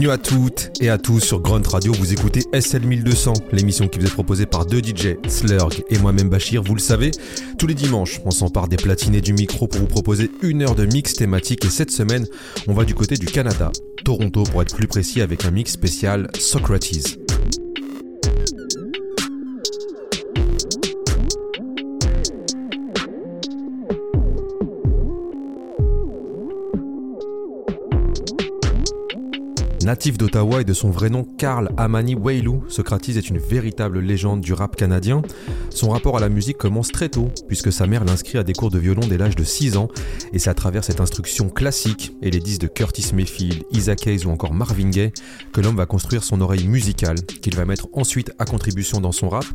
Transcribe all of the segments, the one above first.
Bienvenue à toutes et à tous sur Grunt Radio. Vous écoutez SL 1200, l'émission qui vous est proposée par deux DJ, Slurg et moi-même Bachir. Vous le savez, tous les dimanches, on s'empare des platinés du micro pour vous proposer une heure de mix thématique. Et cette semaine, on va du côté du Canada, Toronto pour être plus précis, avec un mix spécial Socrates. Natif d'Ottawa et de son vrai nom Karl Amani Weilu, Socrates est une véritable légende du rap canadien. Son rapport à la musique commence très tôt, puisque sa mère l'inscrit à des cours de violon dès l'âge de 6 ans, et c'est à travers cette instruction classique et les disques de Curtis Mayfield, Isaac Hayes ou encore Marvin Gaye que l'homme va construire son oreille musicale, qu'il va mettre ensuite à contribution dans son rap.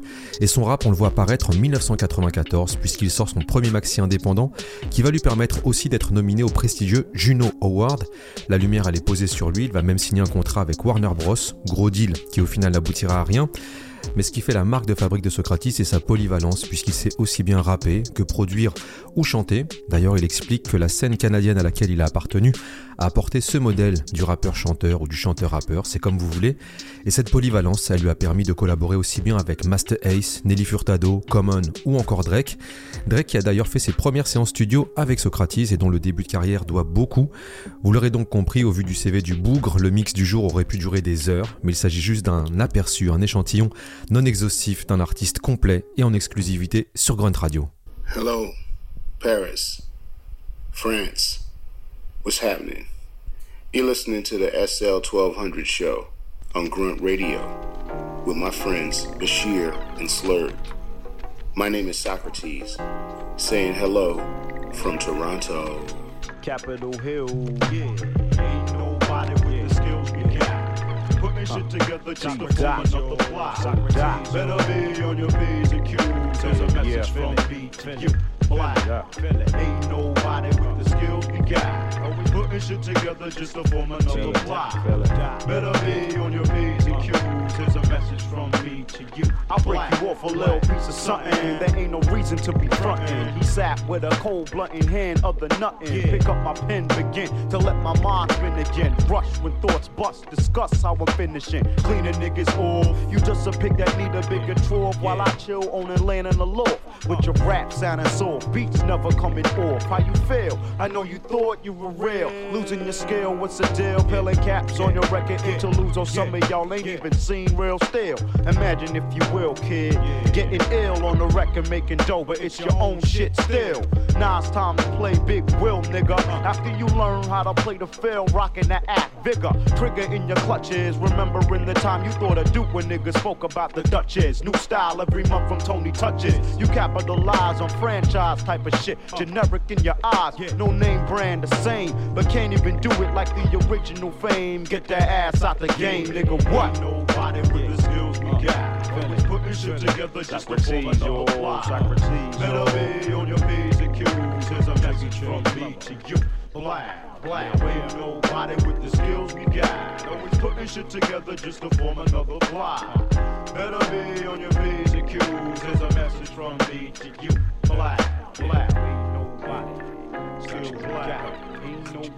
Et son rap, on le voit apparaître en 1994, puisqu'il sort son premier maxi indépendant, qui va lui permettre aussi d'être nominé au prestigieux Juno Award. La lumière, elle est posée sur lui, il va même signer un contrat avec Warner Bros, gros deal qui au final n'aboutira à rien. Mais ce qui fait la marque de fabrique de Socrates, c'est sa polyvalence, puisqu'il sait aussi bien rapper que produire ou chanter. D'ailleurs, il explique que la scène canadienne à laquelle il a appartenu a apporté ce modèle du rappeur-chanteur ou du chanteur-rappeur, c'est comme vous voulez. Et cette polyvalence, ça lui a permis de collaborer aussi bien avec Master Ace, Nelly Furtado, Common ou encore Drake. Drake qui a d'ailleurs fait ses premières séances studio avec Socrates et dont le début de carrière doit beaucoup. Vous l'aurez donc compris, au vu du CV du bougre, le mix du jour aurait pu durer des heures, mais il s'agit juste d'un aperçu, un échantillon non exhaustif d'un artiste complet et en exclusivité sur Grunt Radio. Hello, Paris, France. What's happening? You're listening to the SL 1200 show on Grunt Radio with my friends Bashir and Slurg. My name is Saukrates, saying hello from Toronto. Capitol Hill, yeah. Ain't nobody with the skills we got. Putting shit together just to form another plot. Better be on your P's and Q's. There's a message from me to you. Black, ain't nobody Shit together just to form another plot. Better be on your P's and Q's. There's a message from me to you. I'll break you off a little piece of something. There ain't no reason to be frontin'. He sat with a cold, blunt in hand, other nothing. Pick up my pen, begin to let my mind spin again. Rush when thoughts bust, discuss how I'm finishing. Cleaning niggas off. You just a pig that need a bigger trove while I chill on and land in the loft. With your rap sounding soft, beats never coming off. How you feel? I know you thought you were real. Losing your scale, what's the deal? Peeling caps on your record, interludes on some of y'all ain't even seen real still. Imagine if you will, kid. Getting ill on the record, making dough, but it's your own shit still. Now it's time to play Big Will, nigga. Uh-huh. After you learn how to play the field, rocking that act vigor. Trigger in your clutches, remembering the time you thought a Duke when niggas spoke about the Duchess. New style every month from Tony Touches. You capitalize on franchise type of shit. Uh-huh. Generic in your eyes, no name brand the same, but can't even do it like the original fame. Get that ass out the game, nigga. What? Nobody with the skills we got. Uh, Always putting shit together just to form another plot. Better be on your P's and Q's. Here's a message from me to you. Black, black, we ain't nobody with the skills we got. Always putting shit together just to form another plot. Better be on your P's and Q's. Here's a message from me to you. Black, black, we ain't nobody. Skills we got. Nobody.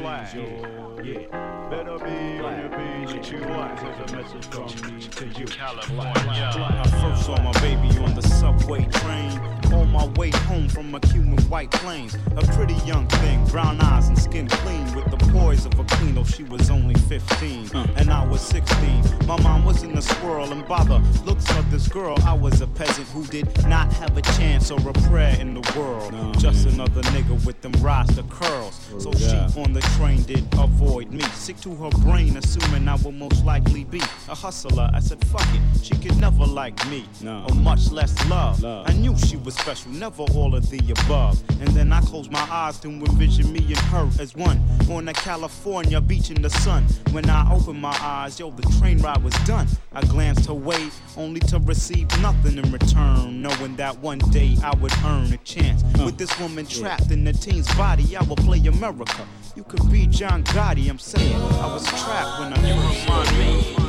Black, yeah. Better be on your P's and Q's. Here's a message from me to you. I first saw my baby on the subway train. On my way home from a Cuban white plains. A pretty young thing, brown eyes and skin clean. With the poise of a queen, though she was only 15. And I was 16. My mom was in the swirl, and by the looks of this girl, I was a peasant who did not have a chance or a prayer in the world. Just another nigga with them rasta curls. So she on the train did avoid me. Sick to her brain, assuming I would most likely be a hustler. I said, fuck it, she could never like me, or much less love. I knew she was special, never all of the above. And then I closed my eyes to envision me and her as one on a California beach in the sun. When I opened my eyes, yo, the train ride was done. I glanced her way, only to receive nothing in return, knowing that one day I would earn a chance. With this woman trapped in the teen's body, I will play America. You could be John Gotti, I'm saying. I was trapped when I You first remind me,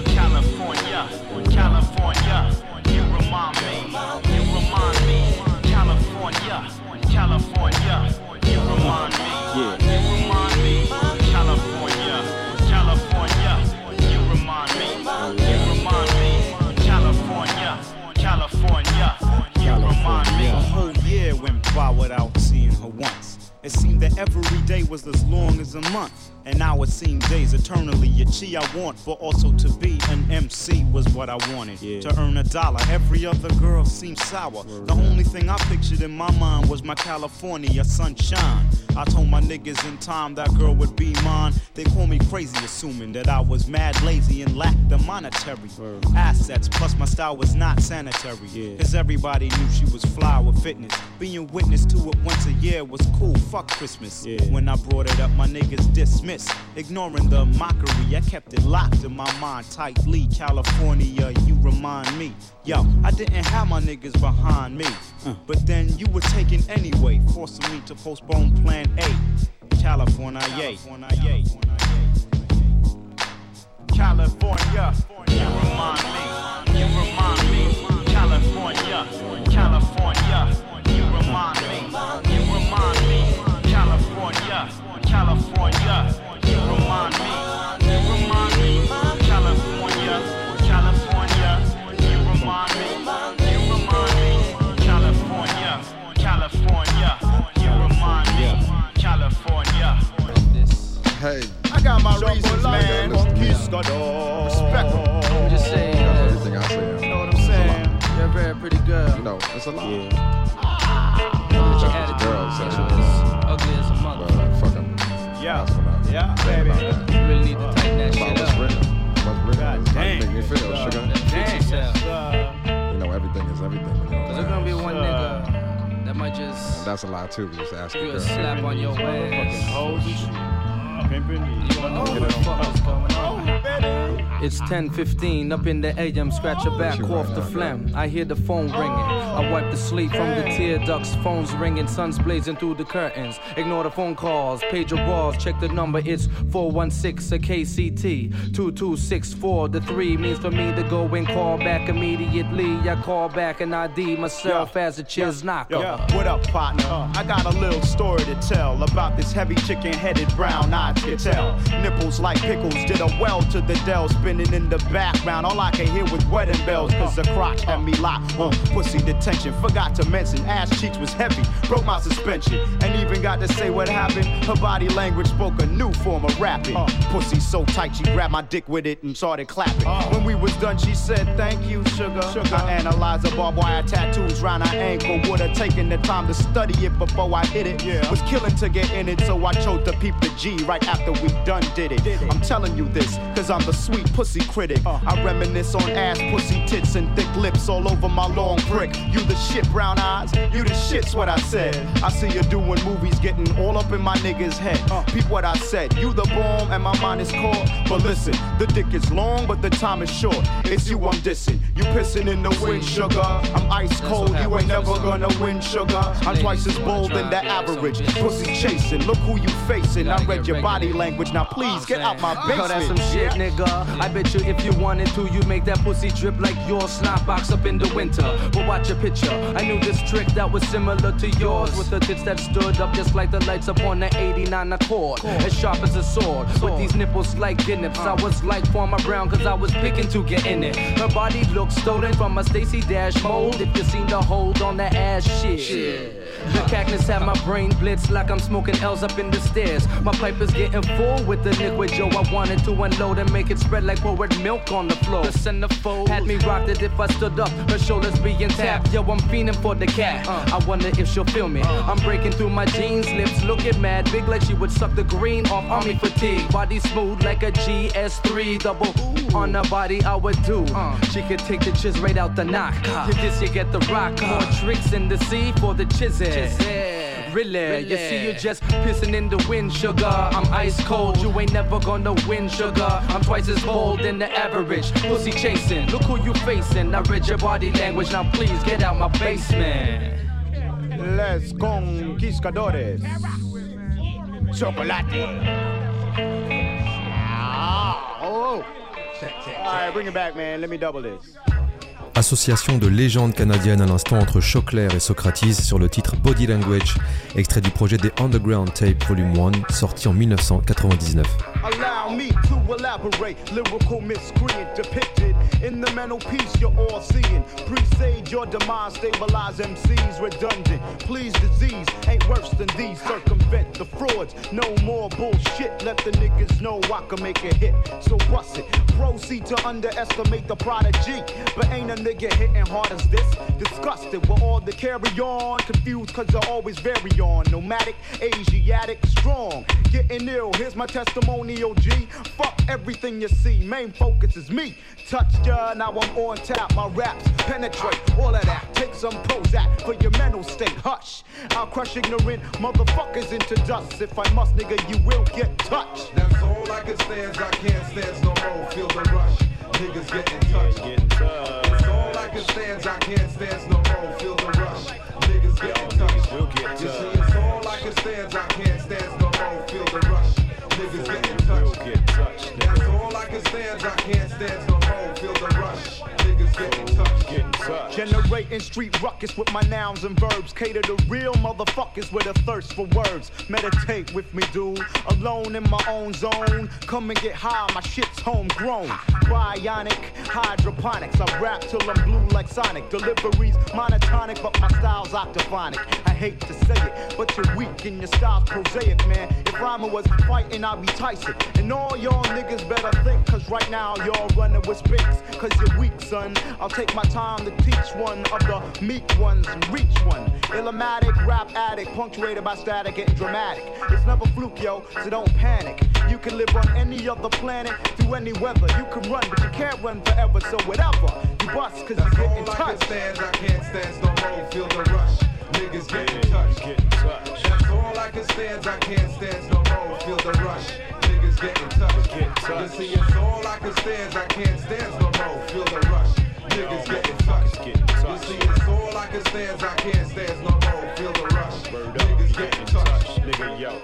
It seemed that every day was as long as a month. And now it seems days eternally. A chi I want, but also to be an MC was what I wanted. Yeah. To earn a dollar, every other girl seems sour. The only thing I pictured in my mind was my California sunshine. I told my niggas in time that girl would be mine. They call me crazy, assuming that I was mad lazy and lacked the monetary assets. Plus, my style was not sanitary. Yeah. Cause everybody knew she was fly with fitness. Being witness to it once a year was cool. Fuck Christmas. Yeah. When I brought it up, my niggas dismissed. Ignoring the mockery, I kept it locked in my mind tightly. California, you remind me. Yo, I didn't have my niggas behind me. But then you were taken anyway, forcing me to postpone plan A. California, yay. California, California, you remind me. You remind me. California, California, you remind me. You remind me. California, California Hey. I got my reasons, man. Respect them. I'm just saying. You know everything I say. You know what I'm saying? You're a very pretty girl. You know, it's a lot. Yeah. It's Your just the girls, so- ugly as a But mother. uh, fuck 'em. Yeah. That's Yeah, baby. You really need to tighten that About shit what's up. What's written. God How you make me feel, Uh, sugar. Fix. Uh, You know, everything is everything. You know, Cause there's gonna be one Uh, nigga that might just that's a lot too. Just ask give a you a slap on your fucking ass. hoes and shit. Pimping. You know It's 10:15 up in the AM. Scratch your back You off the now, phlegm. I hear the phone ringing. I wipe the sleep from the tear ducts. Phones ringing, sun's blazing through the curtains. Ignore the phone calls, page your balls. Check the number. It's 416 a KCT 2264. The three means for me to go and call back immediately. I call back and ID myself as a chiz knocker. Yo, what up, partner? I got a little story to tell about this heavy chicken headed brown eyed tell. Nipples like pickles did a well to the Dell, spinning in the background. All I can hear was wedding bells, cause the crotch had me locked on pussy detention. Forgot to mention, ass cheeks was heavy, broke my suspension, and even got to say what happened. Her body language spoke a new form of rapping. Pussy so tight, she grabbed my dick with it and started clapping. When we was done, she said, Thank you, sugar. I analyzed the barbed wire tattoos round her ankle. Would've taken the time to study it before I hit it. Yeah. Was killing to get in it, so I chose to peep the G right after we done did it. I'm telling you this, cause I'm the sweet pussy critic. I reminisce on ass, pussy, tits, and thick lips all over my long prick. You the shit, brown eyes. You the shit's what I said. I see you doing movies, getting all up in my nigga's head. Peep what I said. You the bomb, and my mind is caught. But listen, the dick is long, but the time is short. It's you I'm dissing. You pissing in the wind, sugar. I'm ice cold. You ain't never gonna win, sugar. I'm twice as bold than the average. Pussy chasing. Look who you facing. I read your body language. Now please get out my basement. Yo, that's some shit, nigga. I bet you if you wanted to, you'd make that pussy drip like your snot box up in the winter. But watch your picture. I knew this trick that was similar to yours, with the tits that stood up just like the lights up on the 89 Accord, as sharp as a sword. With these nipples like guineas, I was like Farmer Brown, cause I was picking to get in it. Her body looked stolen from a Stacey Dash mold. If you seen the hold on that ass shit. The cactus had my brain blitz like I'm smoking L's up in the stairs. My pipe is getting full with the liquid, yo. I wanted to unload and make it spread like poured milk on the floor. The centerfold had me rocked it if I stood up. Her shoulders being tapped, yo. I'm fiending for the cat. Uh. I wonder if she'll feel me. Uh. I'm breaking through my jeans, lips looking mad big like she would suck the green off army fatigue. Body smooth like a GS3 double. On her body, I would do. Uh. She could take the chiz right out the knock. To this, you get the rock. More tricks in the sea for the chizzy. Really, you see, you just pissing in the wind, sugar. I'm ice cold, you ain't never gonna win, sugar. I'm twice as bold than the average. Pussy chasing, look who you facing. I read your body language, now please get out my basement. Les Conquistadores. Chocolate. Ah, oh. All right, bring it back, man. Let me double this. Association de légendes canadiennes à l'instant entre Choclair et Socrates sur le titre Body Language, extrait du projet des Underground Tape Volume 1, sorti en 1999. Allow me to elaborate. Lyrical miscreant depicted in the mental piece you're all seeing. Presage your demise, stabilize MCs redundant. Please, disease ain't worse than these. Circumvent the frauds. No more bullshit. Let the niggas know I can make a hit. So bust it. Proceed to underestimate the prodigy. But ain't a nigga hitting hard as this. Disgusted with all the carry on. Confused cause I always vary on. Nomadic, Asiatic, strong. Getting ill, here's my testimonial G. Fuck everything you see. Main focus is me. Touch ya, now I'm on tap. My raps penetrate all of that. Take some Prozac for your mental state. Hush. I'll crush ignorant motherfuckers into dust. If I must, nigga, you will get touched. That's all I can stand. I can't stand no more. Feel the rush. Niggas getting touched. Getting touched. That's all I can stand. I can't stand no more. Feel the rush. Niggas getting touched. will You see, it's all I can stand. I can't stand no more. Feel the rush. Niggas getting I can't stand no more. Feel the rush. Niggas getting touched. Getting touched. Generating street ruckus with my nouns and verbs. Cater to real motherfuckers with a thirst for words. Meditate with me, dude. Alone in my own zone. Come and get high, my shit's homegrown. Bionic hydroponics. I rap till I'm blue like Sonic. Deliveries monotonic, but my style's octophonic. I hate to say it, but you're weak and your style's prosaic, man. If Rhymer was fighting, I'd be Tyson. And all y'all niggas better cause right now y'all running with spinks. Cause you're weak, son. I'll take my time to teach one of the meek ones and reach one. Illmatic, rap addict, punctuated by static, getting dramatic. It's never fluke, yo, so don't panic. You can live on any other planet through any weather. You can run, but you can't run forever, so whatever. You bust, cause you're That's getting all I can touched. stand. I can't stand no more. Feel the rush. Niggas getting touched. Getting touched. That's all I can stand. I can't stand no more. Feel the rush. Niggas getting touched. Getting touched. You see, it's all I can stand. I can't stand no more. Feel the rush. Niggas getting touched. Getting You see, it's all I can stand. I can't stand no more. Feel the rush. Niggas Getting getting touched. touched. Nigga, yo,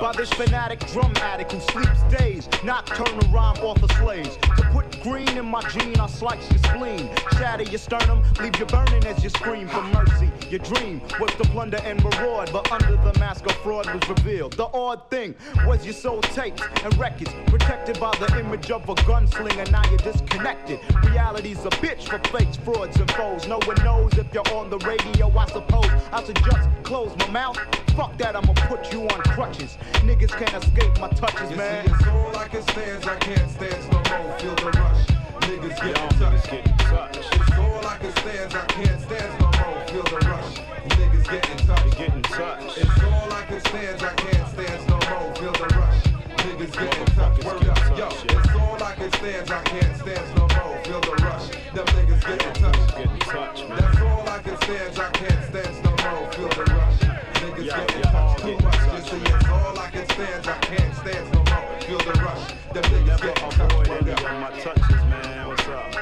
By this fanatic drum addict who sleeps days, nocturnal rhyme author slaves. To put green in my gene, I slice your spleen, shatter your sternum, leave you burning as you scream for mercy. Your dream was to plunder and maraud, but under the mask of fraud was revealed. The odd thing was you sold tapes and records, protected by the image of a gunslinger. Now you're disconnected. Reality's a bitch for fakes, frauds, and foes. No one knows if you're on the radio. I suppose I should just close my mouth. Fuck that, I'ma put you on crutches. Niggas can't escape my touches, You man. see, it's all I can stand. I can't stand no more. Feel the rush. Niggas Y'all getting touched. getting touched. It's all I can stand. I can't stand no more. Feel the rush. Niggas getting touched. Getting touched. It's all I can stand. I can't stand no more. Feel the rush. Niggas getting touched. Word up. Yo, it's all I can stand. I can't stand no more. Feel the rush. Them niggas getting touched. Getting touched, man. That's all I can stand. I can't stand all I can stand. I can't stand no more. Feel the rush. Them niggas Never getting touched. avoid Word any of my touches, man. What's up?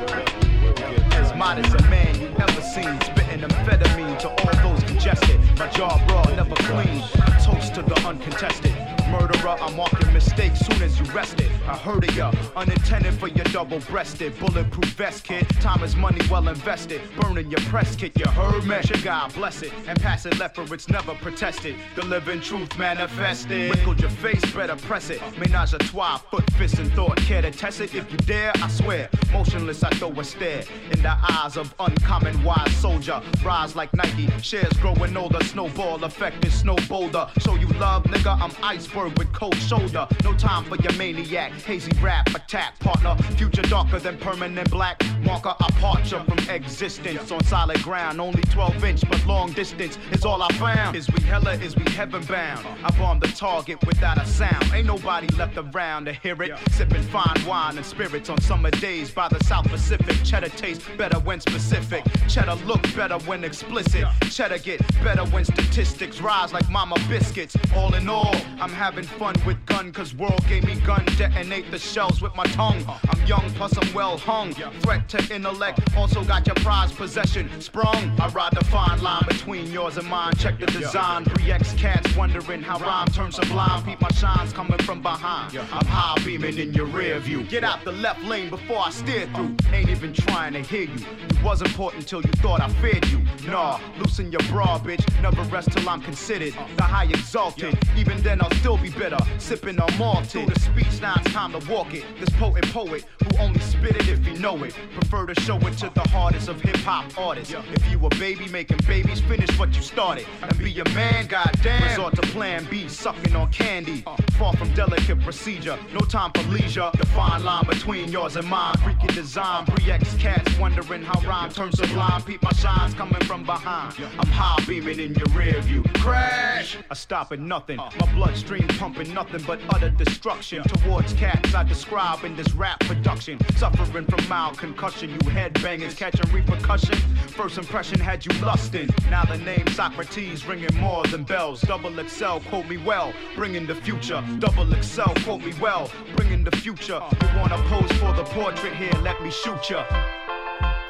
Word up. Will get As modest a man you ever seen, spitting amphetamine to all those congested. My jaw raw, never clean. A toast to the uncontested. Murderer, I'm marking mistakes soon as you rest it. I heard of ya, unintended for your double breasted. Bulletproof vest kit, time is money well invested. Burning your press kit, you heard me? Should God bless it and pass it left where it's never protested. The living truth manifested. Wrinkled your face, better press it. Menage a trois, foot, fist, and thought. Care to test it? If you dare, I swear. Motionless, I throw a stare in the eyes of uncommon wise soldier. Rise like Nike, shares growing older. Snowball effect is snow boulder. Show you love, nigga. I'm iceberg with cold shoulder. No time for your maniac, hazy rap attack partner. Future darker than permanent black marker. I parture from existence on solid ground. Only 12 inch, but long distance is all I found. Is we hella, is we heaven bound? I bomb the target without a sound. Ain't nobody left around to hear it. Sipping fine wine and spirits on summer days by the South Pacific. Cheddar tastes better when specific. Cheddar look better when explicit. Cheddar get better when statistics rise like mama biscuits. All in all, I'm having fun with gun cause world gave me gun. Detonate the shells with my tongue. I'm young plus I'm well hung. Threat to intellect. Also got your prized possession sprung. I ride the fine line between yours and mine. Check the design. 3X cats wondering how rhyme turns sublime. Peep my shines coming from behind. I'm high beaming in your rear view. Get out the left lane before I steer through. Ain't even trying to hear you. It was important till you thought I feared you. Nah, loosen your bra, bitch. Never rest till I'm considered the high exalted. Even then, I'll still be bitter. Sipping on malted. Through the speech, now it's time to walk it. This potent poet who only spit it if he know it. Prefer to show it to the hardest of hip hop artists. If you a baby making babies, finish what you started. And be a man, goddamn. Resort to plan B, sucking on candy. Uh, far from delicate procedure, no time for leisure. The fine line between yours and mine. Freaky design, 3X cats wondering how rhyme turns sublime. Peep my shines coming from behind. I'm high beaming in your rear view. Crash! I stop at nothing. Uh. My bloodstream pumping nothing but utter destruction towards cats I describe in this rap production. Suffering from mild concussion, you headbangers catching repercussion. First impression had you lusting. Now the name Saukrates ringing more than bells. Double excel, quote me well, bringing the future. Double excel, quote me well, bringing the future. You wanna pose for the portrait here? Let me shoot ya.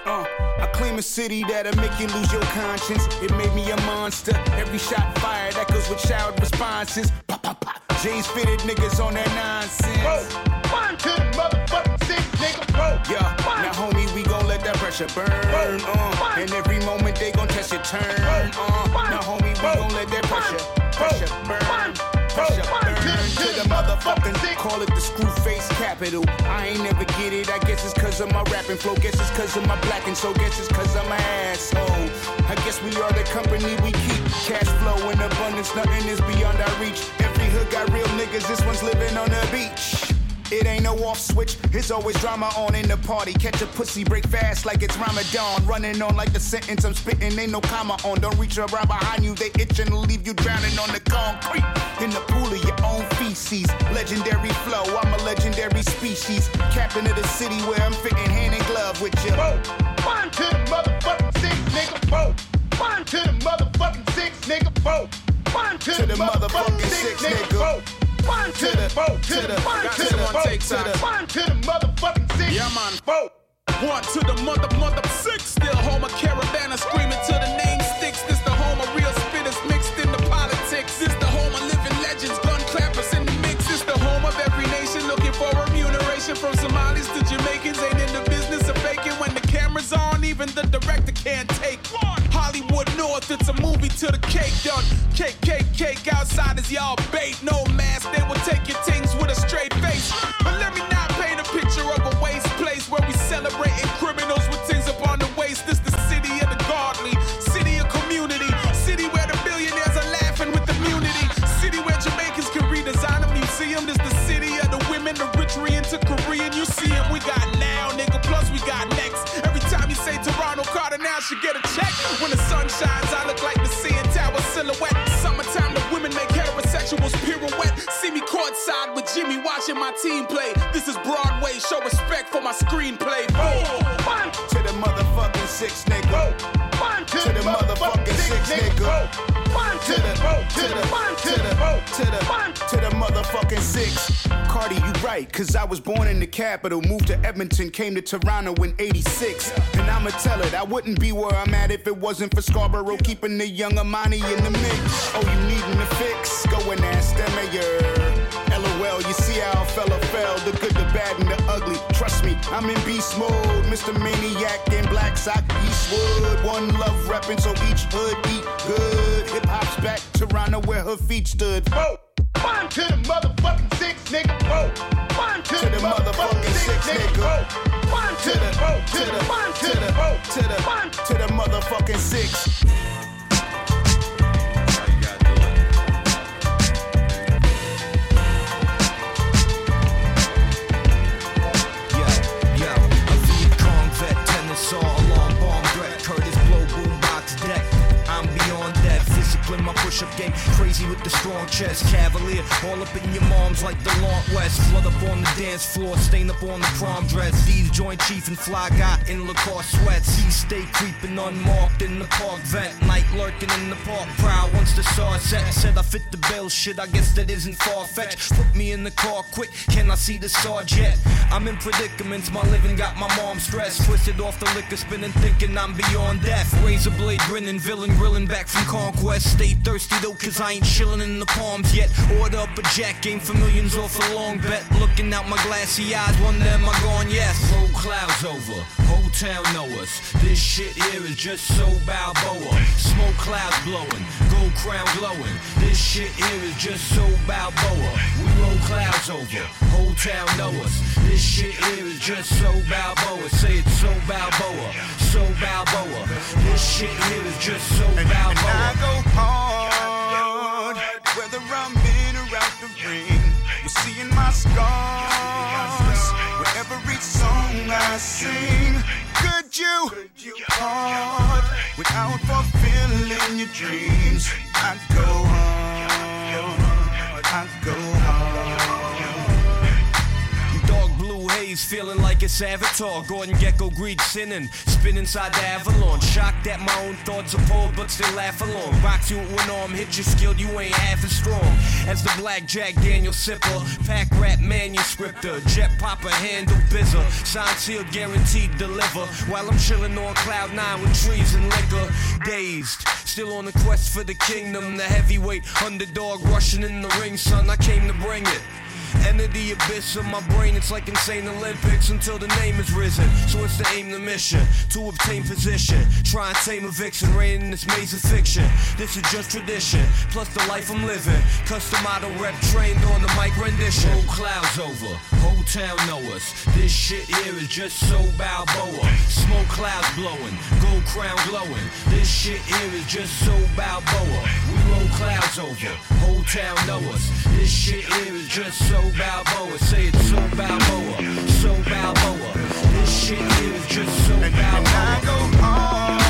Uh, I claim a city that'll make you lose your conscience. It made me a monster. Every shot fired echoes with shout responses. Pop, pop, pop. J's fitted niggas on that nonsense. One to the motherfucking six, nigga. Yeah, now homie, we gon' let that pressure burn. Uh, and every moment they gon' test your turn. Uh, now homie, we gon' let that pressure, pressure burn. Pressure burn to the motherfucking call it the screw face capital. I ain't never get it. I guess it's cause of my rapping flow. Guess it's cause of my black and so guess it's cause I'm an asshole. I guess we are the company we keep. Cash flow in abundance, nothing is beyond our reach. Every hood got real niggas. This one's living on the beach. It ain't no off switch, it's always drama on in the party. Catch a pussy, break fast like it's Ramadan. Running on like the sentence I'm spitting, ain't no comma on. Don't reach around behind you, they itching to leave you drowning on the concrete. In the pool of your own feces. Legendary flow, I'm a legendary species. Captain of the city where I'm fitting hand in glove with you. One to the motherfucking six, nigga. Bro. One to the motherfucking six, nigga. Bro. One to, To the motherfucking six, nigga. Bro. One to the, bro, to the, one to the, the- take to the, one to the motherfucking six. Yeah, man. Bro. One to the mother, mother six. Still home of Caravana screaming to the name sticks. This the home of real spitters mixed into politics. This the home of living legends, gun clappers in the mix. This the home of every nation looking for remuneration from Somalis to Jamaicans. Ain't in the business of faking when the camera's on. Even the director can't take one. Hollywood North, it's a movie to the cake done. Cake, cake, cake. Outsiders, y'all bait. No mask, they will take your things with a straight face. Watching my team play. This is Broadway, show respect for my screenplay. One To the motherfucking six, nigga. One to, the motherfucking six, nigga. One To the, to the, to the, to the, to the motherfucking six. Cardi, you right, cause I was born in the capital. Moved to Edmonton, came to Toronto in 86. And I'ma tell it, I wouldn't be where I'm at if it wasn't for Scarborough keeping the young Amani in the mix. Oh, you needin' a fix? Go and ask the mayor. LOL, you see how a fella fell, the good, the bad, and the ugly. Trust me, I'm in beast mode. Mr. Maniac in Black Sock Eastwood. One love reppin', so each hood eat good. Hip hop's back, to Toronto where her feet stood. Bro. One to the motherfucking six, nigga. Bro. One to, To the motherfucking six, nigga. Bro. One To the, to the, one to the, to the, to the motherfucking six. Push-up game, crazy with the strong chest, cavalier, All up in your moms like the Laurent West. Flood up on the dance floor, stain up on the prom dress. These joint chief and fly guy in Lacoste sweats. He stay creeping unmarked in the park vet. Night lurking in the park, proud once the saw set. Said I fit the bill, shit, I guess that isn't far fetched. Put me in the car quick, can I see the sarge yet? I'm in predicaments, my living got my mom stressed. Twisted off the liquor, spinning, thinking I'm beyond death. Razor blade grinning, villain grilling back from conquest. Stay thirsty though, cause I ain't chilling in the palms yet. Order up a jack game for millions off a long bet. Looking out my glassy eyes, wonder am I gone? Yes. Roll clouds over, whole town know us. This shit here is just so Balboa. Smoke clouds blowing, gold crown glowing. This shit here is just so Balboa. We roll clouds over, whole town know us. This shit here is just so Balboa. Say it so Balboa, so Balboa. This shit here is just so Balboa. And I go hard, whether I'm in or out the ring. You're seeing my scars with every song I sing. Could you part without fulfilling your dreams? I go hard, I go hard. Blue feeling like a Avatar. Gordon Gekko Greek sinning, spin inside the avalanche. Shocked that my own thoughts are pulled, but still laugh along. Box you with one arm, hit your skill, you ain't half as strong. As the black Jack Daniel sipper, pack rap manuscriptor, jet popper, handle bizzer. Signed, sealed, guaranteed deliver. While I'm chilling on cloud nine with trees and liquor, dazed. Still on the quest for the kingdom, the heavyweight underdog rushing in the ring, son. I came to bring it. Enter the abyss of my brain, it's like insane Olympics until the name is risen. So it's the aim, the mission to obtain position. Try and tame a vixen, reign in this maze of fiction. This is just tradition, plus the life I'm living. Custom auto rep trained on the mic rendition. Roll clouds over, whole town know us. This shit here is just so Balboa. Smoke clouds blowing, gold crown glowing. This shit here is just so Balboa. Roll clouds over, whole town know us. This shit here is just so Balboa. Say it so Balboa, so Balboa. This shit here is just so Balboa. And I go hard,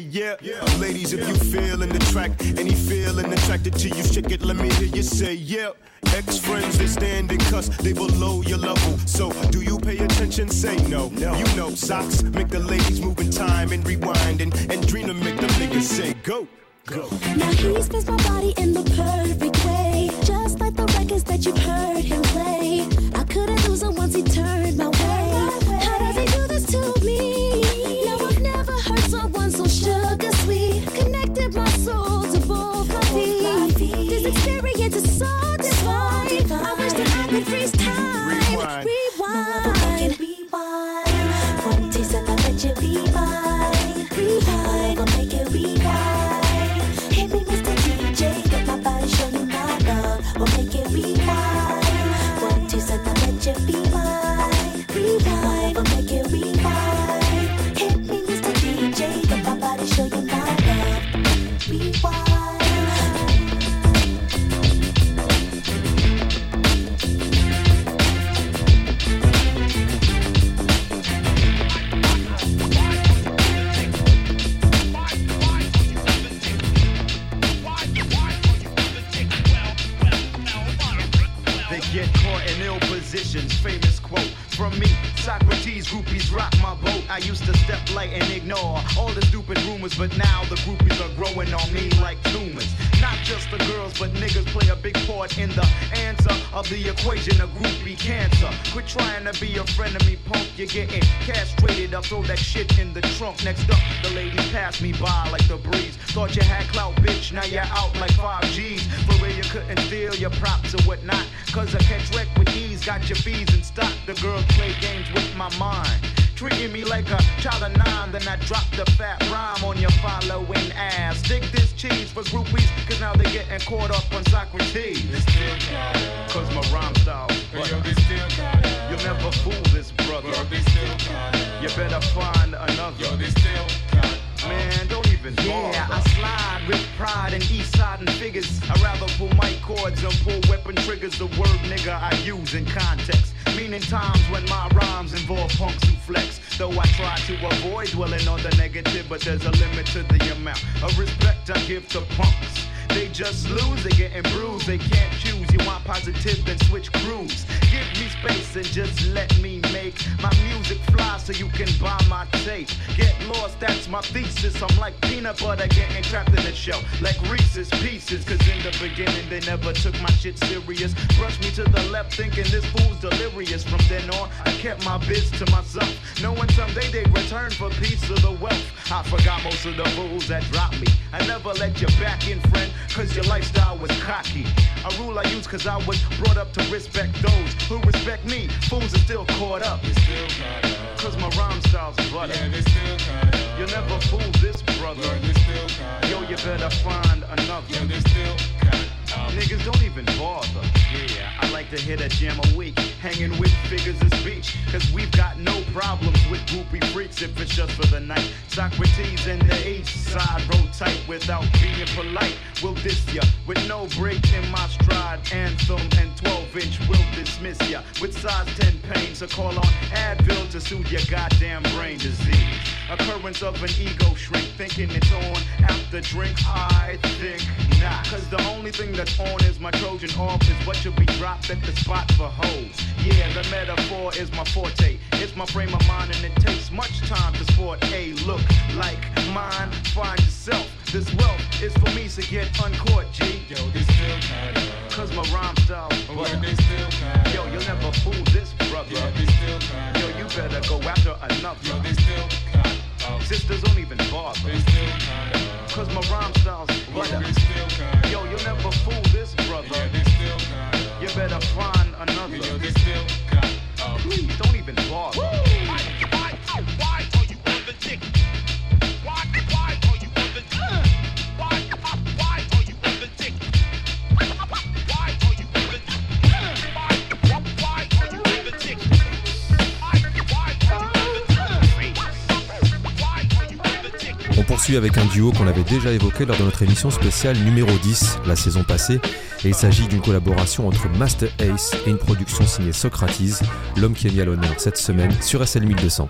say yeah. Ladies, if you feeling the track and he feeling attracted to you, shake it, let me hear you say yeah. Ex friends, they stand in cuss, they below your level. So, do you pay attention? Say no. no. You know, socks make the ladies move in time and rewind, and, and dream to make the niggas say go. Go. Now he spins my body in the perfect way, just like the records that you've heard him play. Experience is took my shit serious. Brush me to the left, thinking this fool's delirious. From then on, I kept my biz to myself, knowing someday they'd return for piece of the wealth. I forgot most of the fools that dropped me. I never let you back in, friend, cause your lifestyle was cocky. A rule I use cause I was brought up to respect those who respect me. Fools are still caught up. Cause my rhyme style's butter. You'll never fool this brother. Yo, you better find another. Niggas don't even bother. Yeah, I like to hit a jam a week, hanging with figures of speech. Cause we've got no problems with groupie freaks if it's just for the night. Saukrates and the east side roll tight without being polite. We'll diss ya with no break in my stride. Anthem and 12 inch will dismiss ya with size 10 pain. So call on Advil to soothe your goddamn brain disease. Occurrence of an ego shrink, thinking it's on after drink. I think not. Cause the only thing that's on is my Trojan off is what should be dropped at the spot for hoes. Yeah, the metaphor is my forte. It's my frame of mind and it takes much time to sport a look like mine. Find yourself. This wealth is for me to get uncaught, G. Yo, they still kind of. Cause my rhyme style. But they still kind Yo, you'll never fool this brother. Yeah, they still kind Yo, you better go after another. Yo, they still kind Sisters don't even bother. They still kind Cause my rhyme style's butter. Yo, you'll never fool avec un duo qu'on avait déjà évoqué lors de notre émission spéciale numéro 10 la saison passée, et il s'agit d'une collaboration entre Master Ace et une production signée Socrates, l'homme qui est mis à l'honneur cette semaine sur SL 1200.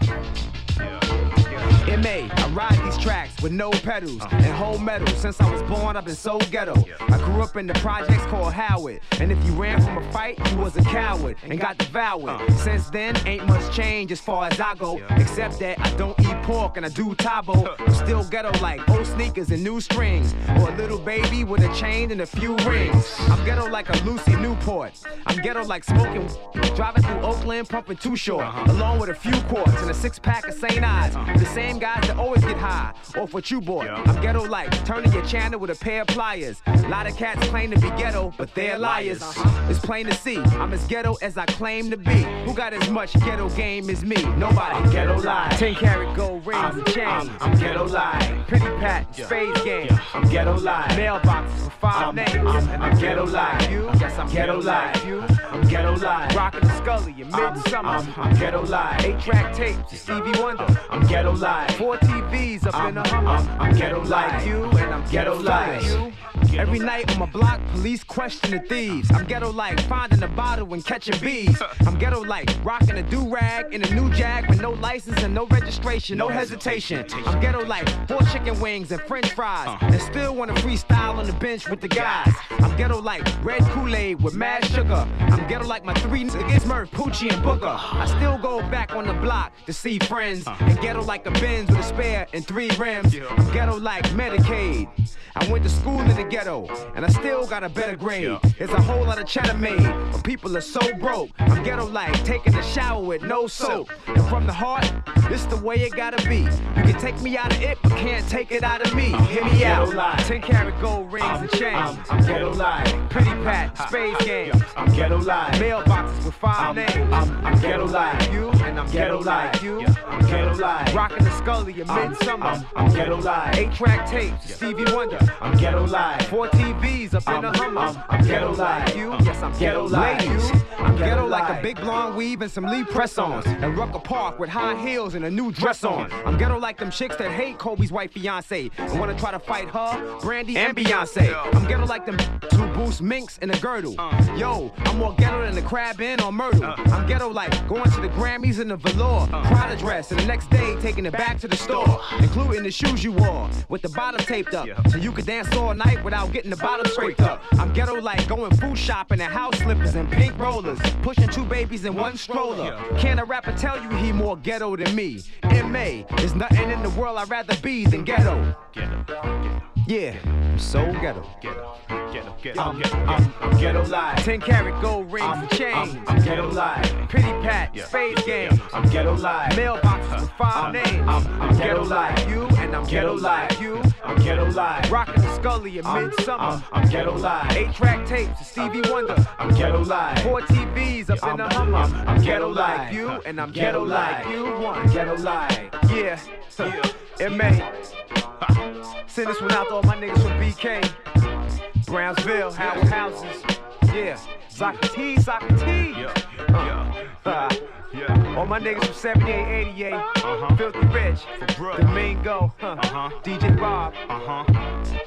MA, I ride these tracks with no pedals uh-huh. and whole metal. Since I was born, I've been so ghetto. I grew up in the projects called Howard. And if you ran from a fight, you was a coward and got devoured. Uh. Since then, ain't much change as far as I go. Except that I don't eat pork and I do tabo. I'm still ghetto like old sneakers and new strings. Or a little baby with a chain and a few rings. I'm ghetto like a Lucy Newport. I'm ghetto like smoking, driving through Oakland, pumping too short. Uh-huh. Along with a few quarts and a six pack of St. Ides. Uh-huh. The same guys that always get high off what you bought. I'm ghetto like turning your channel with a pair of pliers. A lot of cats claim to be ghetto, but they're liars. Uh-huh. It's plain to see, I'm as ghetto as I claim to be. Who got as much ghetto game as me? Nobody. Ghetto lie. 10 carat gold rings I'm, and chains. I'm ghetto lie. Pretty pat, spades game. I'm ghetto lie. Mailboxes for 5 names. I'm I'm ghetto lie. You? Yes, I'm ghetto lie. You? I'm ghetto lie. Rockin' the Scully in midsummer. I'm ghetto lie. 8 track tapes, Stevie Wonder. I'm ghetto lie. Four TVs up up in the I'm, I'm ghetto like you, and I'm ghetto like you. Every night on my block, police question the thieves. I'm ghetto like finding a bottle and catching bees. I'm ghetto like rocking a do rag in a new jag with no license and no registration, no hesitation. I'm ghetto like four chicken wings and french fries, uh. and still wanna freestyle on the bench with the guys. I'm ghetto like red Kool Aid with mad sugar. I'm ghetto like my three niggas Murph, Poochie, and Booker. I still go back on the block to see friends, uh. and ghetto like a Benz with a spare and three I'm ghetto like Medicaid. I went to school in the ghetto, and I still got a better grade. There's a whole lot of cheddar made, but people are so broke. I'm ghetto like taking a shower with no soap. And from the heart, this the way it gotta be. You can take me out of it, but can't take it out of me. Hear me out. 10 karat gold rings and chains. I'm ghetto like Pretty Pat, Spades game. I'm ghetto like Mailboxes with 5 names. I'm, I'm ghetto like you, and I'm ghetto like you. I'm ghetto like Rocking the Scully in midsummer. I'm ghetto like 8 track tapes, Stevie Wonder. I'm ghetto like Four TVs up in the Hummer. I'm ghetto like you, yes, I'm ghetto like you. I'm ghetto like a big blonde weave and some Lee press-ons. And Rucker Park with high heels and a new dress on. I'm ghetto like them chicks that hate Kobe's white fiance and wanna try to fight her, Brandy, and Beyonce. I'm ghetto like them two boost minks in a girdle. Uh. Yo, I'm more ghetto than the crab in or myrtle. Uh. I'm ghetto like going to the Grammys in the velour, uh. Prada dress, and the next day taking it back to the store, including the shoes you wore with the bottom taped up, so you could dance all night without getting the bottom scraped up. I'm ghetto like going food shopping in house slippers and pink rollers, pushing two babies in one stroller. Can a rapper tell you he more ghetto than me? In May, there's nothing in the world I'd rather be than ghetto. Yeah, I'm so ghetto. I'm, I'm, I'm ghetto like 10 karat gold rings and chains. I'm, ghetto like Pretty Pat, Spades Games. I'm ghetto like Mailboxes with five names. I'm, I'm ghetto like you, and I'm ghetto like you. I'm ghetto like Rockin' the Scully in midsummer. I'm I'm ghetto like 8 track tapes of Stevie uh, Wonder. I'm ghetto like Four TVs up in the Hummer. I'm I'm ghetto like you, uh, and I'm ghetto like you. One ghetto like yeah, yeah. MA. Uh, Send this one out to all my niggas from BK, Brownsville, Howard Houses. Yeah, Soccer T, Soccer T. Yeah, yeah. All my niggas from 78, 88, uh-huh. Filthy Rich, Domingo, huh. uh-huh. DJ Bob. Uh-huh.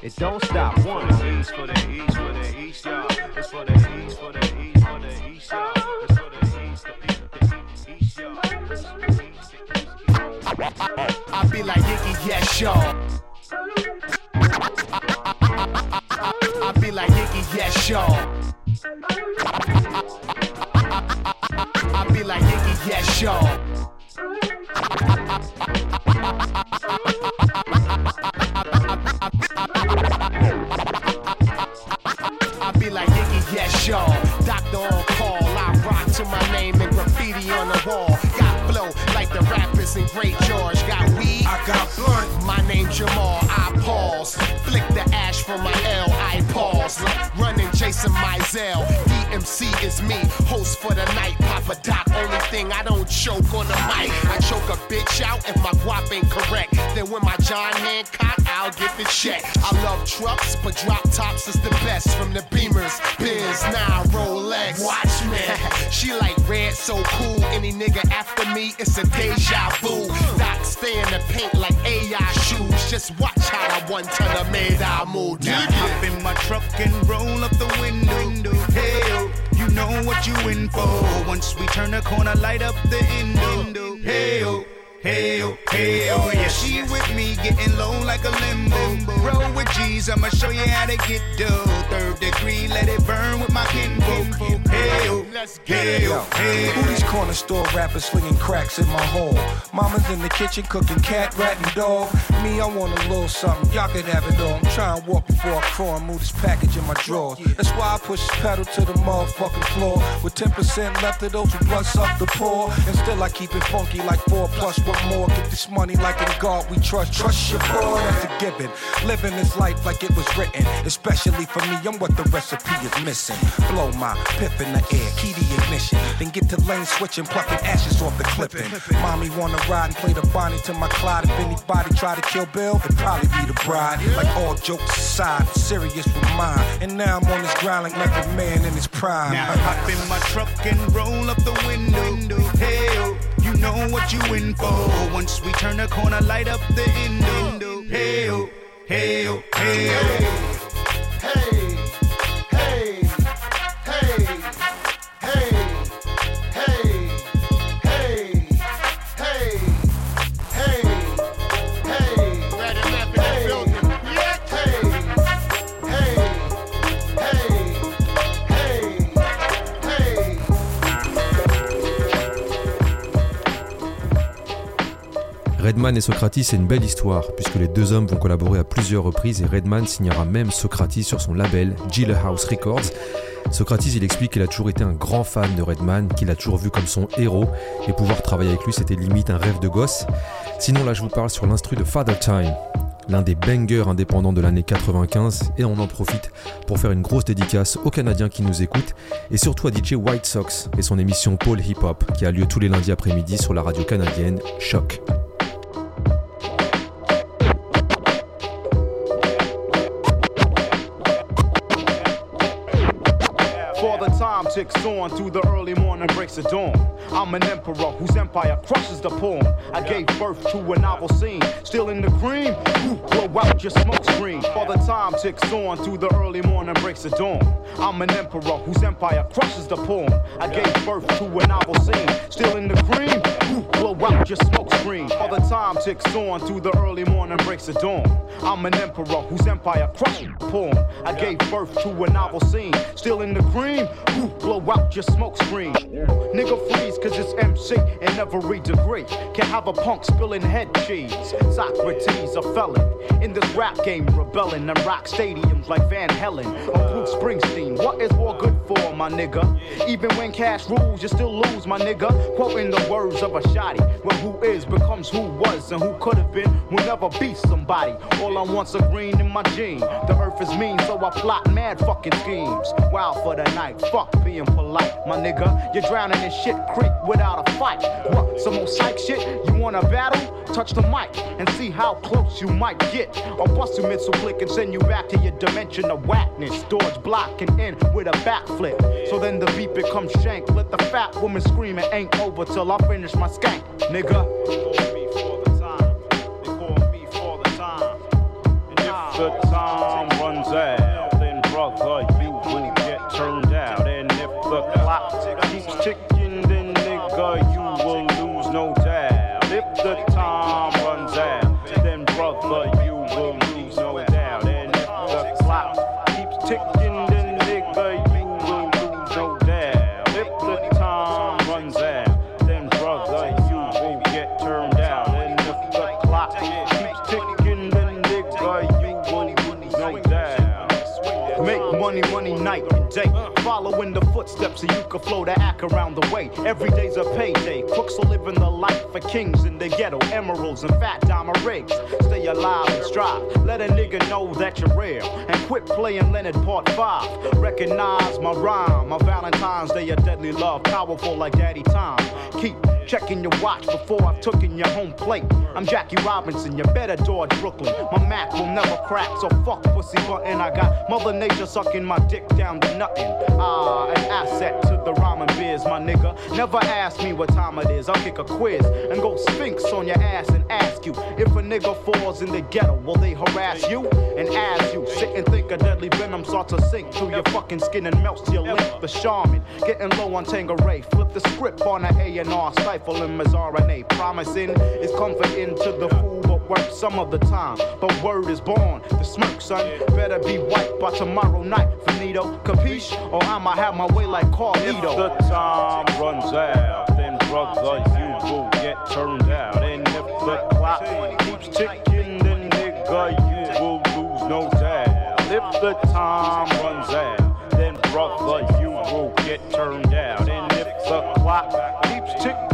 It don't stop. One. For the east, for the east, for the east, y'all. It's for the east, for the east, for the east, y'all. It's for the east, the east, the east, y'all. I be like Iggy, yes, y'all. I be like Iggy, yes, y'all. I be like Iggy, yes, y'all. I be like Iggy, yes, y'all. Doctor on call, I rock to my name and graffiti on the wall. Got flow like the rappers in Great George. Got weed, I got blunt. My name Jamal, I pause. Flick the Pause. Like running Jason Mizell. DMC is me, host for the night. Papa Doc, only thing I don't choke on the mic. I choke a bitch out if my guap ain't correct. Then when my John Hancock, I'll get the check. I love trucks, but drop tops is the best. From the Beamers, Benz, now Rolex. Watch me. she like red, so cool. Any nigga after me, it's a deja vu. Doc stay in the paint like AI shoes. Just watch how I one ton of made I move. Now hop in my truck and roll up the window. Hey, oh, you know what you in for. Once we turn the corner, light up the window. Hey, oh. Hey, oh, hey, oh, yeah, she with me, getting low like a limbo. Roll with G's, I'ma show you how to get dough. Third degree, let it burn with my kinfolk. Hey, oh, hey, oh, hey, Who these corner store rappers slinging cracks in my hole? Mama's in the kitchen cooking cat, rat, and dog. Me, I want a little something. Y'all could have it all. I'm trying to walk before I crawl and move this package in my drawers. That's why I push this pedal to the motherfucking floor. With 10% left of those who blood suck the poor. And still I keep it funky like 4 plus. What more? Get this money like in God we trust. Trust your boy, that's a given. Living this life like it was written. Especially for me, I'm what the recipe is missing. Blow my piff in the air, key the ignition. Then get to lane switching, plucking ashes off the clipping. Mommy wanna ride and play the Bonnie to my Clyde. If anybody try to kill Bill, it'd probably be the bride. Like all jokes aside, serious with mine. And now I'm on this grind like Method Man in his prime. Now hop in my truck and roll up the window. Hey, oh, you know what you in for. Once we turn the corner, light up the endo. Hey, oh, hey, Redman et Socrates, c'est une belle histoire, puisque les deux hommes vont collaborer à plusieurs reprises et Redman signera même Socrates sur son label, Giller House Records. Socrates, il explique qu'il a toujours été un grand fan de Redman, qu'il a toujours vu comme son héros, et pouvoir travailler avec lui, c'était limite un rêve de gosse. Sinon, là, je vous parle sur l'instru de Father Time, l'un des bangers indépendants de l'année 95, et on en profite pour faire une grosse dédicace aux Canadiens qui nous écoutent, et surtout à DJ White Sox et son émission Paul Hip Hop, qui a lieu tous les lundis après-midi sur la radio canadienne Choc. The ticks on through the early morning breaks of dawn. I'm an emperor whose empire crushes the pawn. I gave birth to a novel scene. Still in the cream, you blow out your smoke screen. For the time ticks on through the early morning breaks of dawn. I'm an emperor whose empire crushes the pawn. I gave birth to a novel scene. Still in the cream, blow out your smoke screen. For the time ticks on through the early morning breaks of dawn. I'm an emperor whose empire crushes the pawn. I gave birth to a novel scene. Still in the cream, blow out your smoke screen. Nigga freeze cause it's MC and every degree. Can have a punk spilling head cheese. Saukrates, a felon. In this rap game, rebelling and rock stadiums like Van Halen or oh, Bruce Springsteen. What is war good for, my nigga? Even when cash rules, you still lose, my nigga. Quoting the words of a shotty. Well, who is becomes who was and who could have been will never be somebody. All I want's a green in my gene. The earth is mean, so I plot mad fucking schemes. Wild for the night, fuck being polite, my nigga. You're drowning in shit creek without a fight. What, some more psych shit? You wanna battle? Touch the mic and see how close you might get. Or bust a missile click and send you back to your dimension of whackness. Doors block and end with a backflip. So then the beat becomes shank. Let the fat woman scream it ain't over till I finish my skank, nigga. The time runs out, then brother, footsteps so you can flow the act around the way. Every day's a payday. Crooks are living the life for kings in the ghetto. Emeralds and fat diamond rigs. Stay alive and strive. Let a nigga know that you're real. And quit playing Leonard Part 5. Recognize my rhyme. My Valentine's Day, a deadly love. Powerful like Daddy Time. Keep checking your watch before I've taken your home plate. I'm Jackie Robinson, you better dodge Brooklyn. My Mac will never crack, so fuck pussy button. I got Mother Nature sucking my dick down to nothing. Ah, asset to the rhyming biz, my nigga. Never ask me what time it is. I'll kick a quiz and go sphinx on your ass and ask you if a nigga falls in the ghetto, will they harass you? And as you sit and think a deadly venom starts to sink through your fucking skin and melts to your lip. The shaman getting low on Tanqueray. Flip the script on an A&R, stifling his RNA. Promising is comforting to the fool, but work some of the time. But word is born, the smirk, son. Better be white by tomorrow night, Finito. Capiche? Or I'ma have my way like If the time runs out, then brother, you will get turned out. And if the clock keeps ticking, then nigga, you will lose no doubt. If the time runs out, then brother, you will get turned out. And if the clock keeps ticking,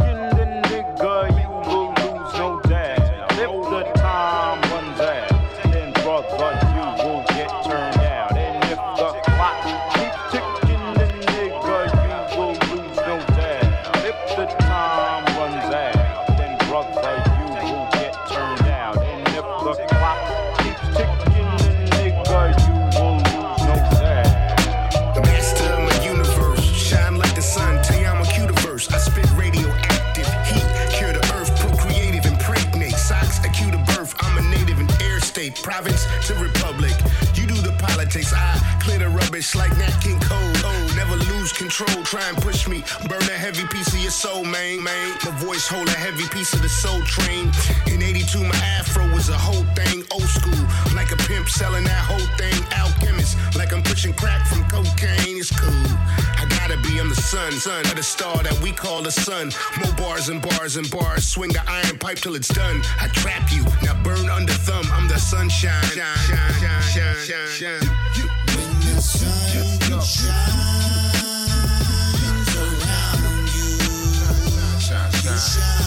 try and push me. Burn a heavy piece of your soul, man, man. My voice hold a heavy piece of the soul train. In 82, my afro was a whole thing, old school. Like a pimp selling that whole thing, alchemist. Like I'm pushing crack from cocaine, it's cool. I gotta be, I'm the sun, son of the star that we call the sun. More bars and bars and bars, swing the iron pipe till it's done. I trap you, now burn under thumb, I'm the sunshine. Shine, shine, shine, shine, shine. When the sun shines you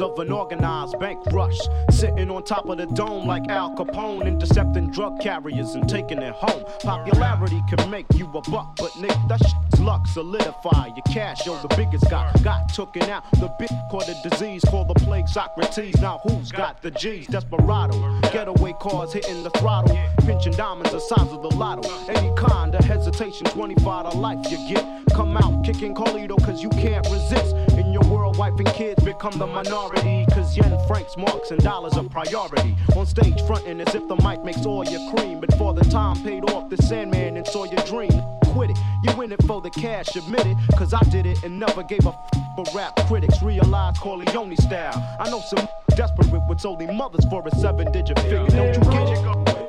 Of an organized bank rush. Sitting on top of the dome like Al Capone, intercepting drug carriers and taking it home. Popularity can make you a buck, but Nick, that shit's luck. Solidify your cash, yo, the biggest got got taken out. The big caught a disease called the plague Saukrates. Now who's got the G's? Desperado. Getaway cars hitting the throttle. Pinching diamonds the size of the lotto. Any kind of hesitation, 25 to life you get. Come out kicking Carlito cause you can't resist. Your world, wife and kids become the minority. Cause yen, francs, marks, and dollars are priority. On stage, fronting as if the mic makes all your cream. But for the time paid off the Sandman and saw your dream. Quit it, you in it for the cash, admit it. Cause I did it and never gave a f for rap critics. Realize Corleone style. I know some desperate with only mothers for a seven digit figure. Don't you get it?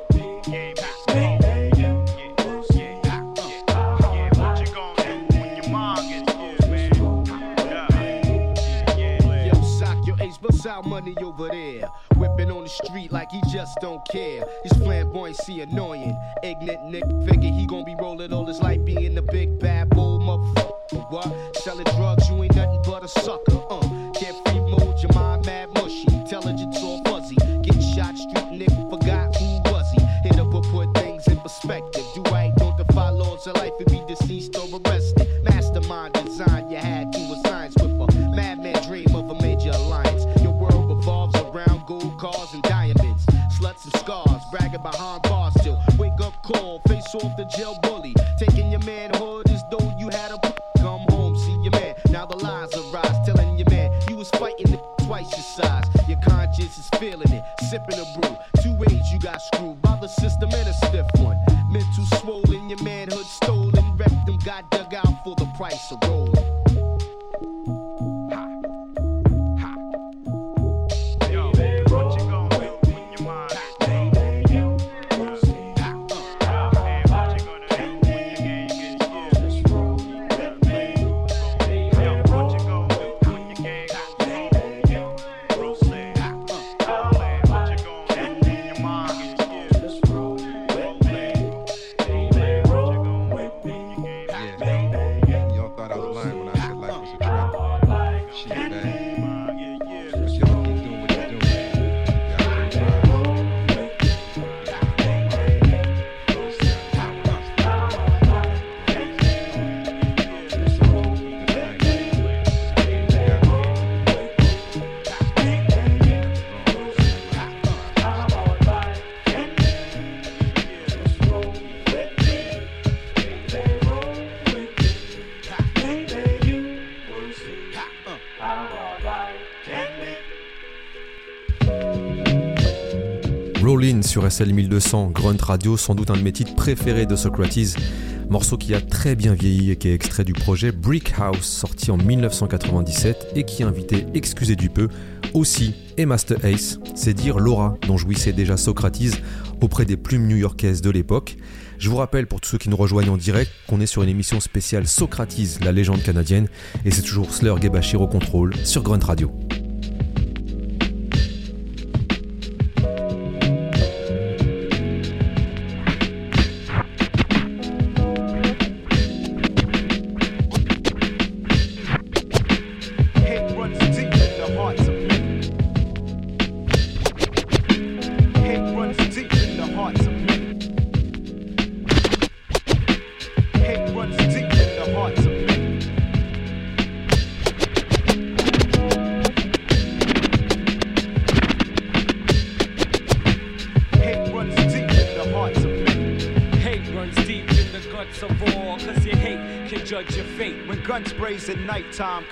Ace, money over there. Whipping on the street like he just don't care. His flamboyancy annoying. Ignorant Nick figure he gon' be rolling all his life being the big bad bull motherfucker. What? Selling drugs, you ain't nothing but a sucker. Uh, carefree mode, your mind mad mushy. Intelligence the jail sur SL 1200, Grunt Radio, sans doute un de mes titres préférés de Socrates. Morceau qui a très bien vieilli et qui est extrait du projet Brick House, sorti en 1997 et qui invitait, excusez du peu, aussi et Master Ace, c'est dire Laura dont jouissait déjà Socrates auprès des plumes new-yorkaises de l'époque. Je vous rappelle pour tous ceux qui nous rejoignent en direct qu'on est sur une émission spéciale Socrates, la légende canadienne, et c'est toujours Slur Gebachir au contrôle sur Grunt Radio.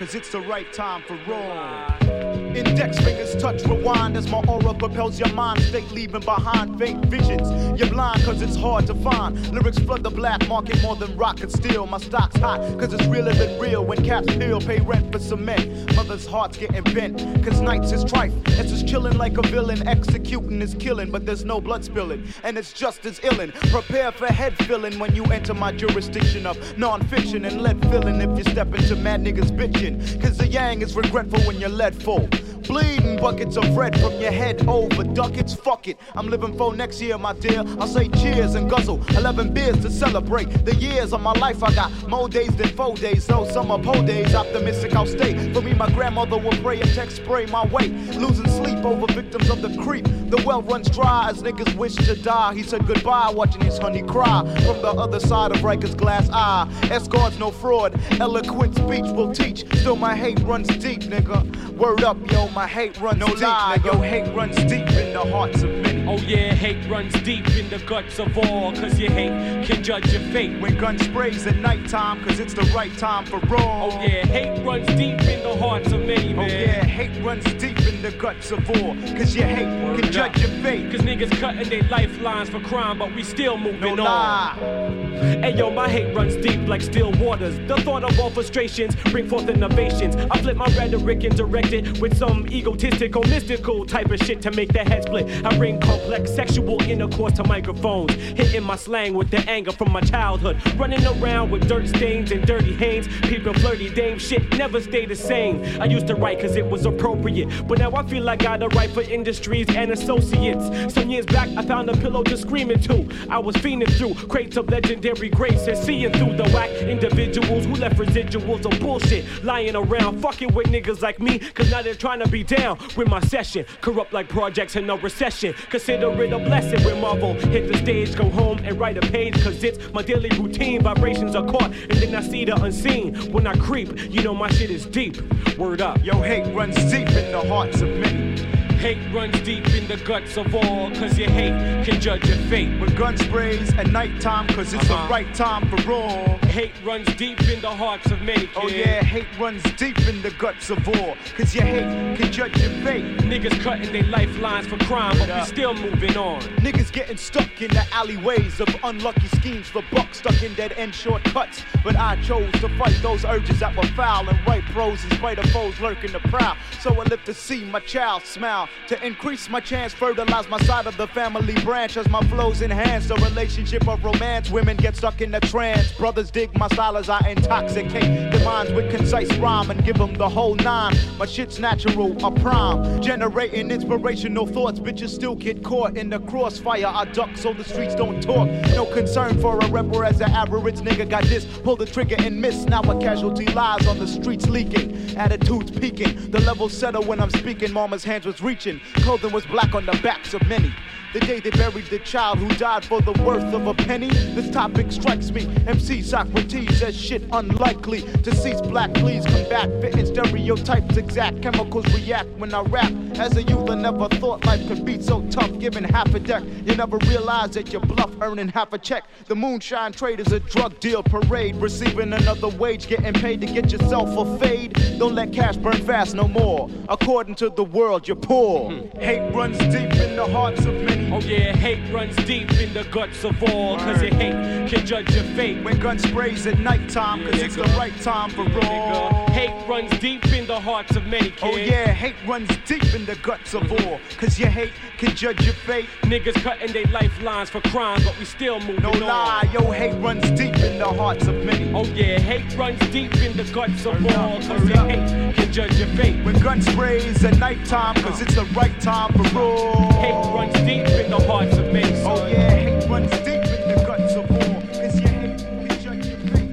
Cause it's the right time for wrong. Index fingers touch rewind as my aura propels your mind state, leaving behind fake visions. You're blind cause it's hard to find. Lyrics flood the black market more than rock could steal. My stock's hot cause it's realer than real. When caps peel, pay rent for cement. Mother's heart's getting bent cause nights is trife. It's just chilling like a villain. Executing is killing, but there's no blood spilling. And it's just as illin'. Prepare for head filling when you enter my jurisdiction of non-fiction and lead filling if you step into mad niggas bitching. Cause the yang is regretful when you're led full. Bleeding buckets of red from your head over ducats. Fuck it, I'm living for next year, my dear. I'll say cheers and guzzle 11 beers to celebrate the years of my life. I got more days than four days, so some are po days. Optimistic, I'll stay. For me, my grandmother will pray and text spray my way. Losing sleep over victims of the creep. The well runs dry as niggas wish to die. He said goodbye, watching his honey cry from the other side of Rikers' glass eye. Escorts, no fraud. Eloquent speech will teach. Still, my hate runs deep, nigga. Word up, yo, my hate runs No deep, yo, hate runs deep in the hearts of. Oh yeah, hate runs deep in the guts of all, cause your hate can judge your fate. When gun sprays at nighttime, cause it's the right time for wrong. Oh yeah, hate runs deep in the hearts of many, Oh yeah, hate runs deep in the guts of all. Cause your hate can judge your fate. Cause niggas cutting their lifelines for crime, but we still moving No on. lie. Hey yo, my hate runs deep like still waters. The thought of all frustrations bring forth innovations. I flip my rhetoric and direct it with some egotistical, mystical type of shit to make the head split. I bring complex sexual intercourse to microphones, hitting my slang with the anger from my childhood. Running around with dirt stains and dirty hands, people flirty dame shit never stay the same. I used to write cause it was appropriate, but now I feel like I gotta write for industries and associates. Some years back, I found a pillow to scream into. I was fiending through crates of legendary grapes and seeing through the whack individuals who left residuals of bullshit lying around, fucking with niggas like me, cause now they're trying to be down with my session. Corrupt like projects in a recession. Consider it a blessing when Marvel hit the stage, go home and write a page, cause it's my daily routine. Vibrations are caught, and then I see the unseen. When I creep, you know my shit is deep. Word up. Yo, hate runs deep in the hearts of many. Hate runs deep in the guts of all, cause your hate can judge your fate. When gun sprays at nighttime, cause it's Uh-huh. the right time for all. Hate runs deep in the hearts of many. Oh yeah, hate runs deep in the guts of all. Cause your hate can judge your fate. Niggas cutting their lifelines for crime, but we still moving on. Niggas getting stuck in the alleyways of unlucky schemes for bucks stuck in dead end shortcuts. But I chose to fight those urges that were foul and prose in spite of foes lurking the prowl. So I live to see my child smile. To increase my chance, fertilize my side of the family branch as my flows enhance the relationship of romance. Women get stuck in the trance. Brothers dig my style as I intoxicate their minds with concise rhyme and give them the whole nine. My shit's natural, a prime. Generating inspirational thoughts. Bitches still get caught in the crossfire. I duck so the streets don't talk. No concern for a rep, as an average nigga got this. Pull the trigger and miss. Now a casualty lies on the streets leaking. Attitudes peaking. The level settle when I'm speaking. Mama's hands was reaching. Clothing was black on the backs of many. The day they buried the child who died for the worth of a penny. This topic strikes me. MC Saukrates says shit unlikely. Deceased black, please combat. Fitting stereotypes, exact chemicals react when I rap. As a youth, I never thought life could be so tough. Given half a deck, you never realize that you bluff, earning half a check. The moonshine trade is a drug deal parade. Receiving another wage, getting paid to get yourself a fade. Don't let cash burn fast no more. According to the world, you're poor. Hate runs deep in the hearts of many. Oh yeah, hate runs deep in the guts of all. Cause your hate can judge your fate. When gun sprays at nighttime, cause it's the right time for all. Hate runs deep in the hearts of many kids. Oh yeah, hate runs deep in the guts of all. Cause your hate can judge your fate. Niggas cutting their lifelines for crime, but we still moving No on. lie, yo, hate runs deep in the hearts of many. Oh yeah, hate runs deep in the guts of all. Cause your hate can judge your fate. When gun sprays at nighttime, cause it's the right time for all. Hate runs deep in the hearts of many. Oh yeah, hate runs deep in the guts of all. Cause your hate can judge your fate.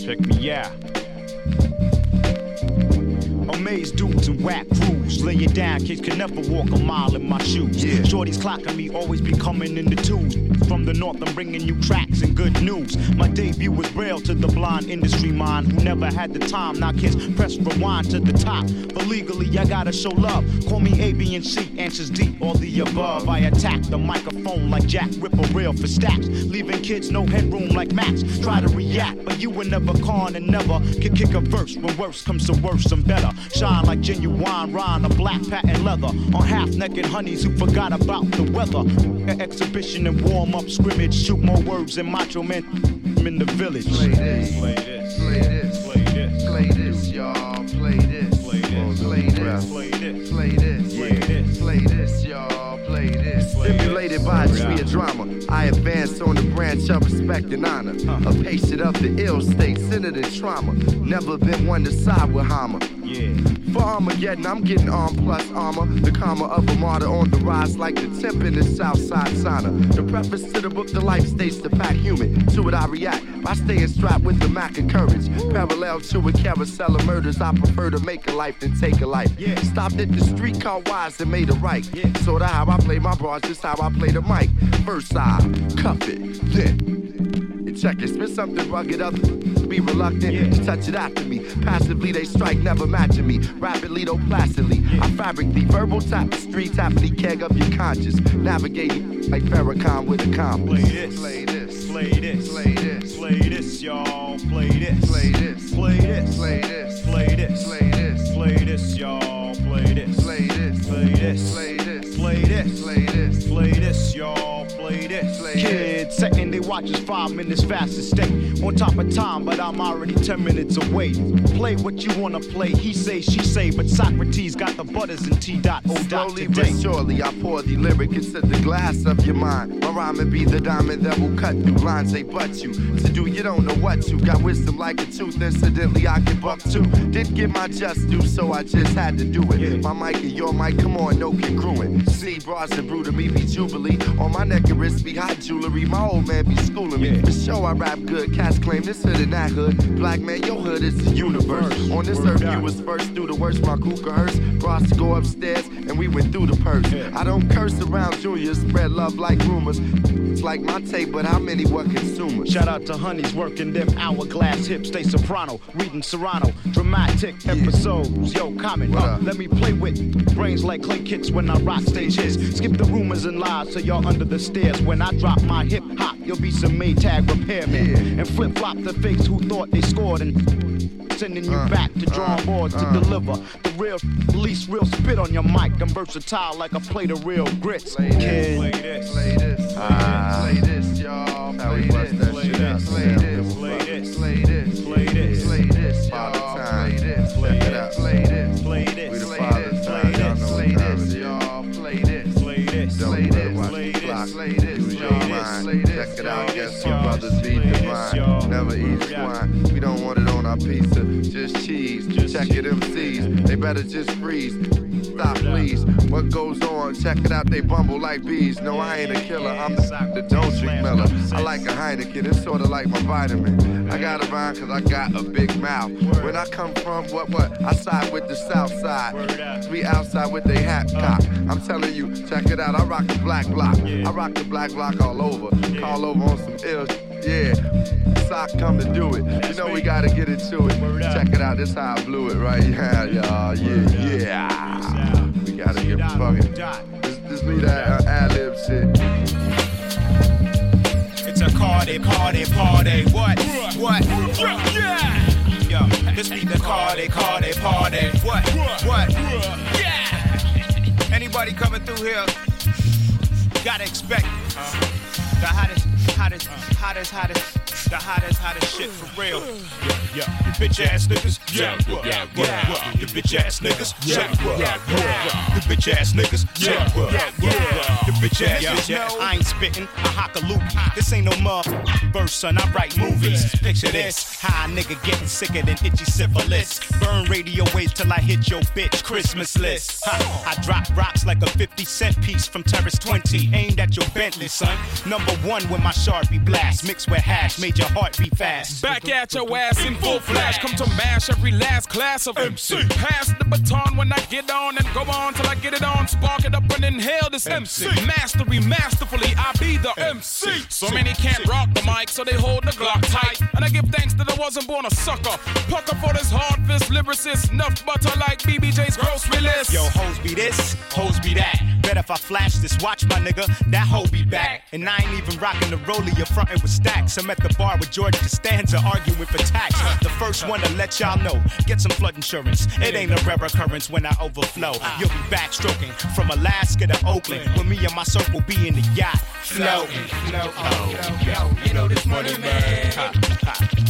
Check me out. Amaze dudes and whack crews. Lay it down, kids can never walk a mile in my shoes. Yeah. Shorty's clocking me, always be coming in the twos. From the north, I'm bringing you tracks and good news. My debut was braille to the blind industry mind who never had the time. Now kids press rewind to the top. But legally, I gotta show love. Call me A, B, and C, answers D, all the above. I attack the microphone like Jack Ripper Rail for stacks. Leaving kids no headroom like Max. Try to react, but you were never con and never can kick a verse. When worse comes to worse, I'm better. Shine like genuine rhyme, a black patent leather. On half naked honeys who forgot about the weather. An exhibition and warm up scrimmage. Shoot more words than macho men in the village. Play this, play this, play this, play this, play this, y'all. Play this, play this, play this, play this, play this, play this, play this, y'all. Play this. Stimulated by a tree of drama, I advance on the branch of respect and honor. A patient of the ill state, centered in trauma. Never been one to side with Hammer. Yeah. For Armageddon, I'm getting arm plus armor. The karma of a martyr on the rise like the temp in the Southside sauna. The preface to the book, the life states the pack human. To it I react by staying strapped with the Mac of courage. Parallel to a carousel of murders, I prefer to make a life than take a life. Yeah. Stopped at the street car wise and made a right. Sorta how I play my bars, just how I play the mic. First I cuff it, then and check it. Spit something rugged up. Be reluctant to touch it after me. Passively they strike, never matching me. Rapidly though placidly, I fabric the verbal tapestry, tapping the keg of your conscience. Navigating like Farrakhan with a compass. Play this, play this, play this, play this, play this, y'all. Play this, play this, play this, play this, play this, play this, play this, y'all. Play this, play this, play this, play this, play this, play this, play this, y'all. Kids setting they watches five minutes fast to stay on top of time, but I'm already ten minutes away. Play what you wanna play. He say, she say, but Saukrates got the butters and T dot O dot Slowly today. but surely, I pour the lyric into the glass of your mind. My rhyming be the diamond that will cut through lines they butt you. To do, you don't know what you Got wisdom like a tooth, incidentally, I get buck too. Didn't get my just due, so I just had to do it. My mic and your mic, come on, no congruent. See, bras and brew to me be jubilee. On my neck and wrist be hot jewelry. My old man be schooling me. For sure, I rap good. Cats claim this hood and that hood. Black man, your hood is the universe. On this earth, you was first through the worst. My kuka hurts. Bras to go upstairs, and we went through the purse. I don't curse around juniors, spread love like rumors. It's like my tape, but how many were consumers? Shout out to honeys working them hourglass hips, they soprano, reading Serrano, dramatic episodes. Yo, comment, uh, let me play with brains like clay kits when I rock stage hits. Skip the rumors and lies so y'all under the stairs. When I drop my hip hop, you'll be some Maytag repairman. And flip flop the fakes who thought they scored and sending you uh, back to drawing uh, boards to uh. deliver the real, least real spit on your mic. I'm versatile like a plate of real grits. Play this, play this, play this, y'all. Play this, play this, play this, ah. play this, play this, play this, play this, brothers be divine. Never eat swine. We don't want pizza. Just cheese. Check it, MCs. They better just freeze. Stop, please. What goes on? Check it out. They bumble like bees. No, I ain't a killer. I'm the, the don't drink Miller. I like a Heineken. It's sorta like my vitamin. I got a rhyme cause I got a big mouth. When I come from what what? I side with the south side. We outside with they hat cock. I'm telling you, check it out. I rock the black block. I rock the black block all over. Call over on some ill. Yeah, sock come to do it. You know we gotta get into it. Check it out. This how I blew it right yeah, y'all. Yeah, yeah. We gotta get fucking. Just, just leave that uh, ad lib shit. It's a party, party, party. What? What? Yeah. Yo, this be the party, party, party. What? What? Yeah. Everybody coming through here, gotta expect the hottest, hottest, hottest, hottest, the hottest, hottest shit for real. Yeah, yeah, you bitch ass niggas. Yeah, yeah, yeah. You bitch ass niggas. Yeah, yeah, yeah. You bitch ass niggas. Yeah, yeah, yeah. You bitch ass niggas. I ain't spitting, I hock a loop. This ain't no mother verse, son. I write movies. Picture this, how a nigga getting sicker than itchy syphilis. Burn radio waves till I hit your bitch Christmas list. Ha, I drop rocks like a 50 cent piece from Terrace 20, aimed at your Bentley, son. Number one with my Sharpie blast, mixed with hash, made your heart beat fast. Back at your ass in full flash. Come to mash every last class of MC. Pass the baton when I get on and go on till I get it on. Spark it up and inhale this MC. Mastery, masterfully, I be the MC. So many can't rock the mic, so they hold the Glock tight. And I give thanks that I wasn't born a sucker. Pucker for this hard fist lyricist. Enough butter like BBJ's grocery list. Yo, hoes be this, hoes be that. Bet if I flash this watch, my nigga, that hoe be back. And I ain't even rocking the rollie, you're frontin' with stacks. I'm at the bar with George Costanza arguing for tax. The first one to let y'all know, get some flood insurance. It ain't a rare occurrence when I overflow. You'll be backstroking from Alaska to Oakland, when me and my circle be in the yacht, floating. Oh, yo, you know this money, man.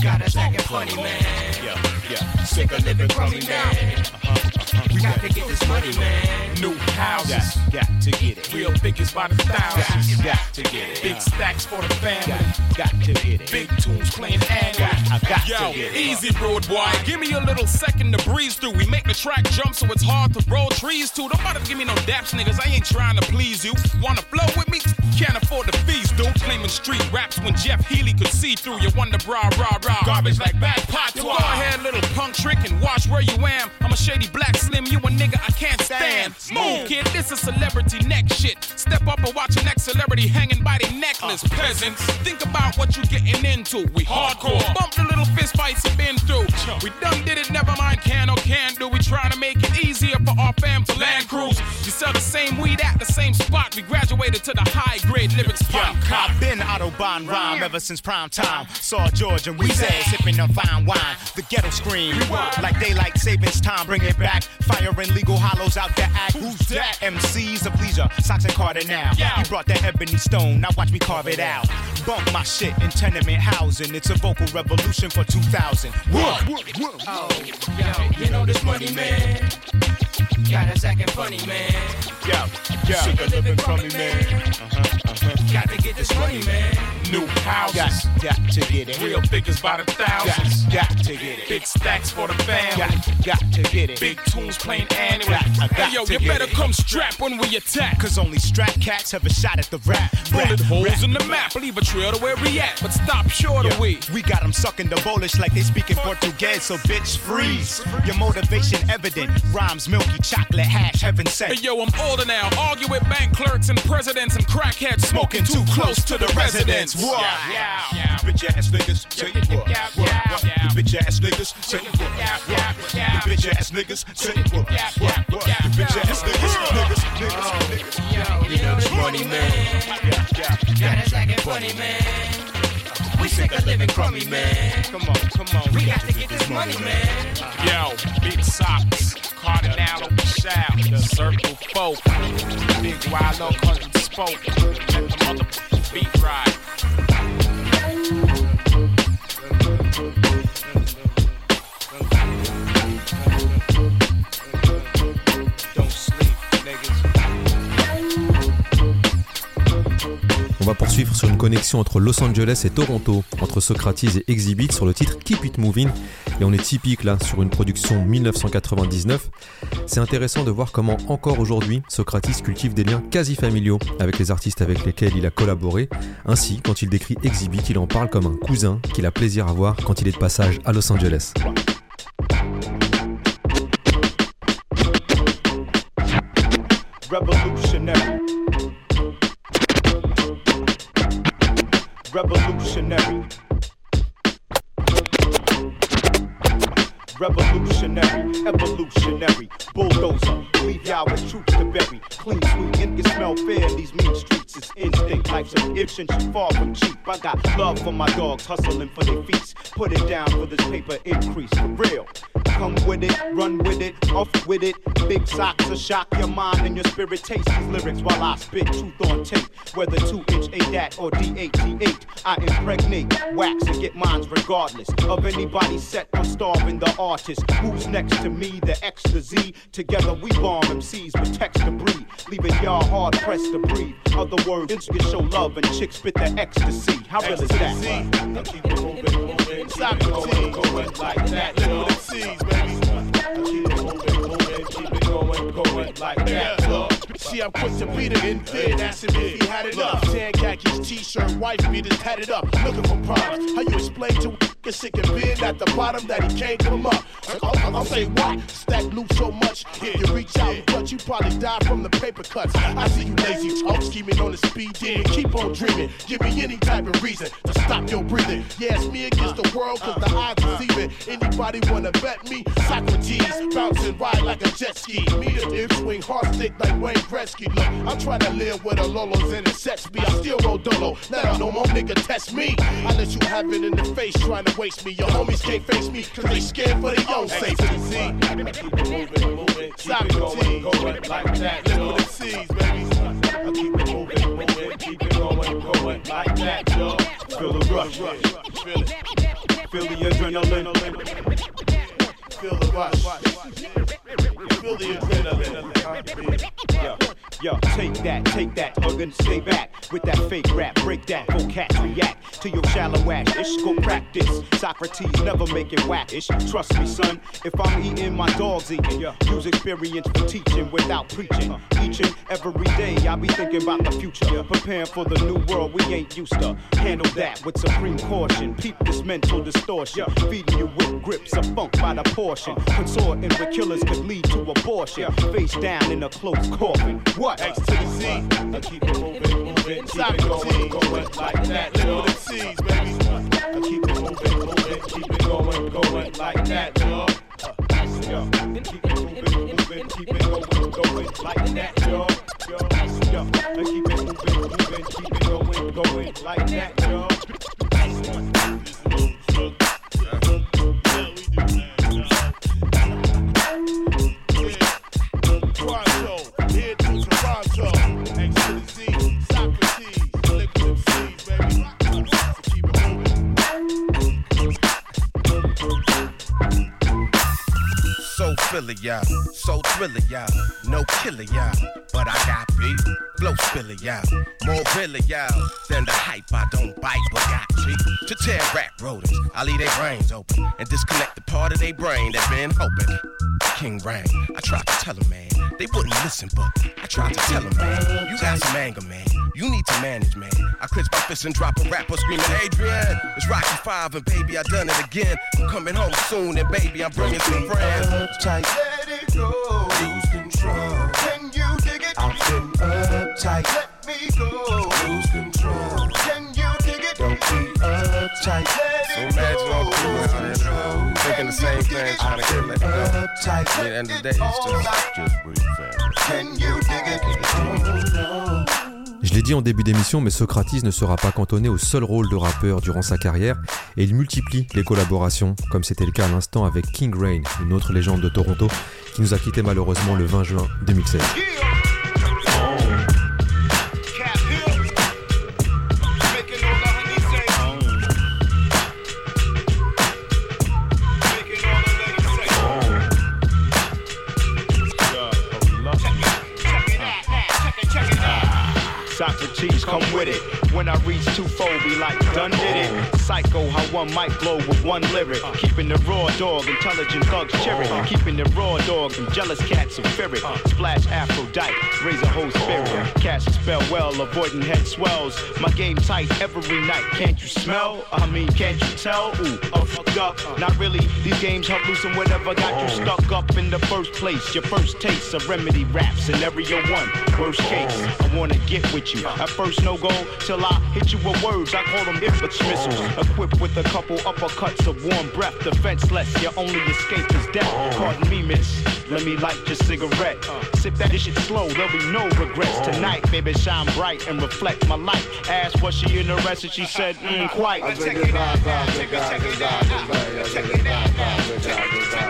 Got us acting funny, man. Yeah, yeah. Sick of living crummy, man. Uh-huh, uh-huh. We got to get this money, man. New houses. Got, got to get it. Real figures by the thousands. Got, got to get it. Big stacks for the family. Got, got to get it. Big tunes playing. I got Yo, to easy road boy. Give me a little second to breeze through. We make the track jump so it's hard to roll trees too. Don't bother to give me no daps, niggas. I ain't trying to please you. Wanna flow with me? Can't afford the fees, dude. Claiming street raps when Jeff Healey could see through. You wonder, rah, rah, rah. Garbage like bad pot. Go ahead, little punk trick and watch where you am. I'm a shady black slim, you a nigga I can't stand. Move, kid, this is celebrity neck shit. Step up and watch a next celebrity hanging by their necklace. Uh, peasants, think about what you getting into. We hardcore. Bump the little fist fights you been through. We done did it, never mind can or can do. We trying to make it easier for our fam to land cruise. You sell the same weed at the same spot. We graduated to the high grade lyrics cop. I've been Autobahn rhyme ever since prime time. Saw George and Weezy sipping on fine wine. The ghetto scream, like daylight savings time. Bring it back. Firing legal hollows out the act. Who's that? MCs of leisure, socks and Carter now. He brought that ebony stone. Now watch me carve it out. Bump my shit in tenement housing. It's a vocal revolution for 2000. What? Oh, yo, you know this money, man. Got us acting funny, man. Yo, yo. Sick of living crummy, man. Uh-huh, uh-huh. Got to get this money, man. New houses. Got, got to get it. Real figures by the thousands. Got, got to get it. Big stacks for the family. Got, got to get it. Big tunes playing annually. Got- got Hey yo, to you get better it. come strapped when we attack. Cause only strap cats have a shot at the rap. Bullet holes rap. in the map, leave a trail to where we at, but stop short of we. We got them sucking the bullish like they speak in Portuguese, so bitch freeze. Your motivation evident. Rhymes milky chocolate hash heaven sent. Hey yo, I'm older now. Argue with bank clerks and presidents and crackheads smoking too close to the residents. What? Yeah, yeah. Bitch ass niggas, you what. what. The bitch ass niggas, you what. what. The bitch ass niggas, you what. what, what. The bitch ass niggas, niggas, niggas, niggas. Yo, you know this money, man. Got us acting funny, man. We sick of living crummy, man. Come on, come on. We got to get this money, man. Yo, big socks, Kardinal shout, the circle folk, big wild oak cousin spoke, mother beat ride. On va poursuivre sur une connexion entre Los Angeles et Toronto, entre Socrates et Exhibit sur le titre Keep It Moving. Et on est typique là sur une production 1999. C'est intéressant de voir comment encore aujourd'hui Socrates cultive des liens quasi familiaux avec les artistes avec lesquels il a collaboré. Ainsi, quand il décrit Exhibit, il en parle comme un cousin qu'il a plaisir à voir quand il est de passage à Los Angeles. Evolutionary, bulldozer. Leave y'all with troops to bury. Clean sweet and can smell fair. These mean streets is instinct. Life's an itch and she far from cheap. I got love for my dogs, hustling for their feast. Put it down for this paper increase. For real. Come with it, run with it, off with it. Big socks will shock your mind and your spirit taste these lyrics while I spit truth on tape. Whether 2 inch ADAT or D8T8, I impregnate wax and get mines regardless of anybody set on starving the artist. Who's next to me? The X to Z. Together we bomb MCs with text to breathe, leaving y'all hard pressed to breathe. Other words, niggas show love and chicks spit the ecstasy. How real is that? Keep it moving, moving. Saukrates, going like that. MCs, baby. Keep it moving, moving. Keep it going, going like that. Look. See, I'm quick to beat it in bed. Ask him if he had enough. Tan khakis, t-shirt, wife beaters, tatted up. Looking for problems. How you explain to a sick and being at the bottom that he can't come up? I'll, say what? Stack loot so much. If you reach out and touch, you probably die from the paper cuts. I see you lazy talk, scheming on the speed demon. Keep on dreaming. Give me any type of reason to stop your breathing. Yeah, it's me against the world, cause the odds are even. Anybody wanna bet me? Saukrates, bouncing ride like a jet ski. Me the dip swing, hard stick like Wayne Gretzky. Look, I'm trying to live with a Lolos and it sets me. I still roll dolo. Now no more nigga test me. I let you have it in the face, trying to waste me. Your homies can't face me, cause they scared for their own safety. Keep it moving, moving. Saukrates, going like that. With the C's, baby. I keep it moving, moving. Keep it going, going like that, yo. Feel the rush, rush, Feel it. feel the adrenaline. Feel the rush. Feel the adrenaline. Yo, take that, take that, hug and stay back with that fake rap. Break that, go catch, react to your shallow ass. Ish, go practice. Saukrates never make it whackish. Trust me, son. If I'm eating, my dog's eating. Use experience for teaching without preaching. Each and every day, I be thinking about the future. Preparing for the new world we ain't used to. Handle that with supreme caution. Peep this mental distortion. Feeding you with grips of funk by the portion. Uh. Consorting with killers could lead to abortion. Face down in a close coffin. What? X to the Z. I keep it moving, moving. Keep it going, going like that. The C's, baby. I keep it moving, moving. Keep it going, going like that, yo. Yo, keep it moving, moving. Keep it going, going like that, yo. Yo, yo. I keep it moving, moving. Keep it going, going like that, yo. Philly, y'all. So thriller, y'all. No killer, y'all. But I got beat. Blow spiller, y'all. More really, y'all. Than the hype, I don't bite, but got teeth. To tear rap rodents, I leave their brains open and disconnect the part of their brain that been hoping. King Reign, I tried to tell 'em, man. They wouldn't listen, but I tried to tell 'em, man. You got some anger, man. You need to manage, man. I clench my fist and drop a rapper screaming, Adrian. It's Rocky 5 and baby, I done it again. I'm coming home soon and baby, I'm bringing some friends. Tight. Let it go. Lose control. Uptight. Let me go. Lose control. Can you dig it? Don't be uptight. So imagine all the people out there now thinking the same thing, trying to get let go. At the end of the day, it's just, just breathe, fam. Can you dig it? Oh no. Je l'ai dit en début d'émission, mais Socrates ne sera pas cantonné au seul rôle de rappeur durant sa carrière et il multiplie les collaborations, comme c'était le cas à l'instant avec King Rain, une autre légende de Toronto, qui nous a quitté malheureusement le 20 juin 2016. Saukrates, come with it. When I reach twofold, be like, done did it. Psycho, how one might blow with one lyric. Keeping the raw dog, intelligent thugs cheering. Keeping the raw dog, them jealous cats of ferret. Splash Aphrodite, raise a whole spirit. Cast a spell well, avoiding head swells. My game tight every night, can't you smell? I mean, can't you tell? Ooh, I'm fucked up. Not really, these games help loosen whatever got you stuck up in the first place. Your first taste of remedy rap, scenario one. Worst case, I wanna get with you. At first, no go till I hit you with words. I call them infants missiles. Equipped with a couple uppercuts of warm breath. Defenseless, your only escape is death. Pardon me, miss. Let me light your cigarette. Sip that shit slow, there'll be no regrets tonight. Baby, shine bright and reflect my light. Asked was she interested, she said, mm, quite. Check it out, check it out, check it out, check it out.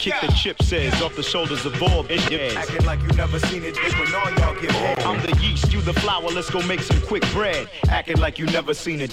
Kick the chip says off the shoulders of all bitches. Acting like you never seen it, bitch, when all y'all get head. I'm the yeast, you the flour, let's go make some quick bread. Acting like you never seen it.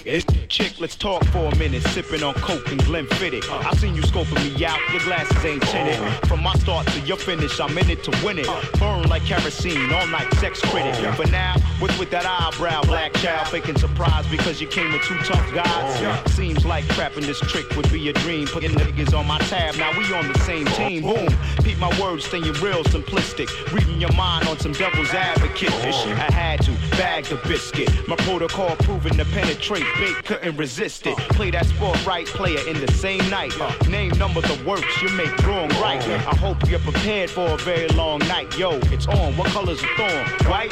Chick, let's talk for a minute. Sipping on coke and Glenfiddich. I seen you scoping me out, your glasses ain't tinted. From my start to your finish, I'm in it to win it. Burn like kerosene, all night sex critic. For now, with with that eyebrow, black child faking surprise because you came with two tough guys. Seems like crapping this trick would be a dream. Putting niggas on my tab, now we on the same team. Boom, peep my words, staying real simplistic. Reading your mind on some devil's advocate. ish. I had to bag the biscuit. My protocol proven to penetrate. Bait couldn't resist it. Play that sport right player in the same night. Uh, name number the works you make wrong right. I hope you're prepared for a very long night. Yo, it's on. What color's the thorn? Right?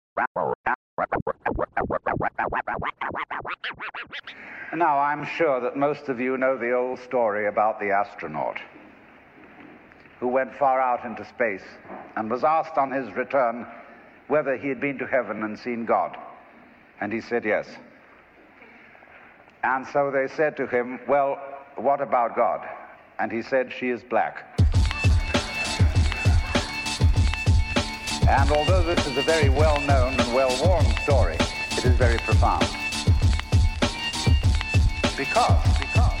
Now, I'm sure that most of you know the old story about the astronaut who went far out into space and was asked on his return whether he had been to heaven and seen God. And he said yes. And so they said to him, Well, what about God? And he said, She is black. And although this is a very well known and well worn story, it is very profound. Because, because,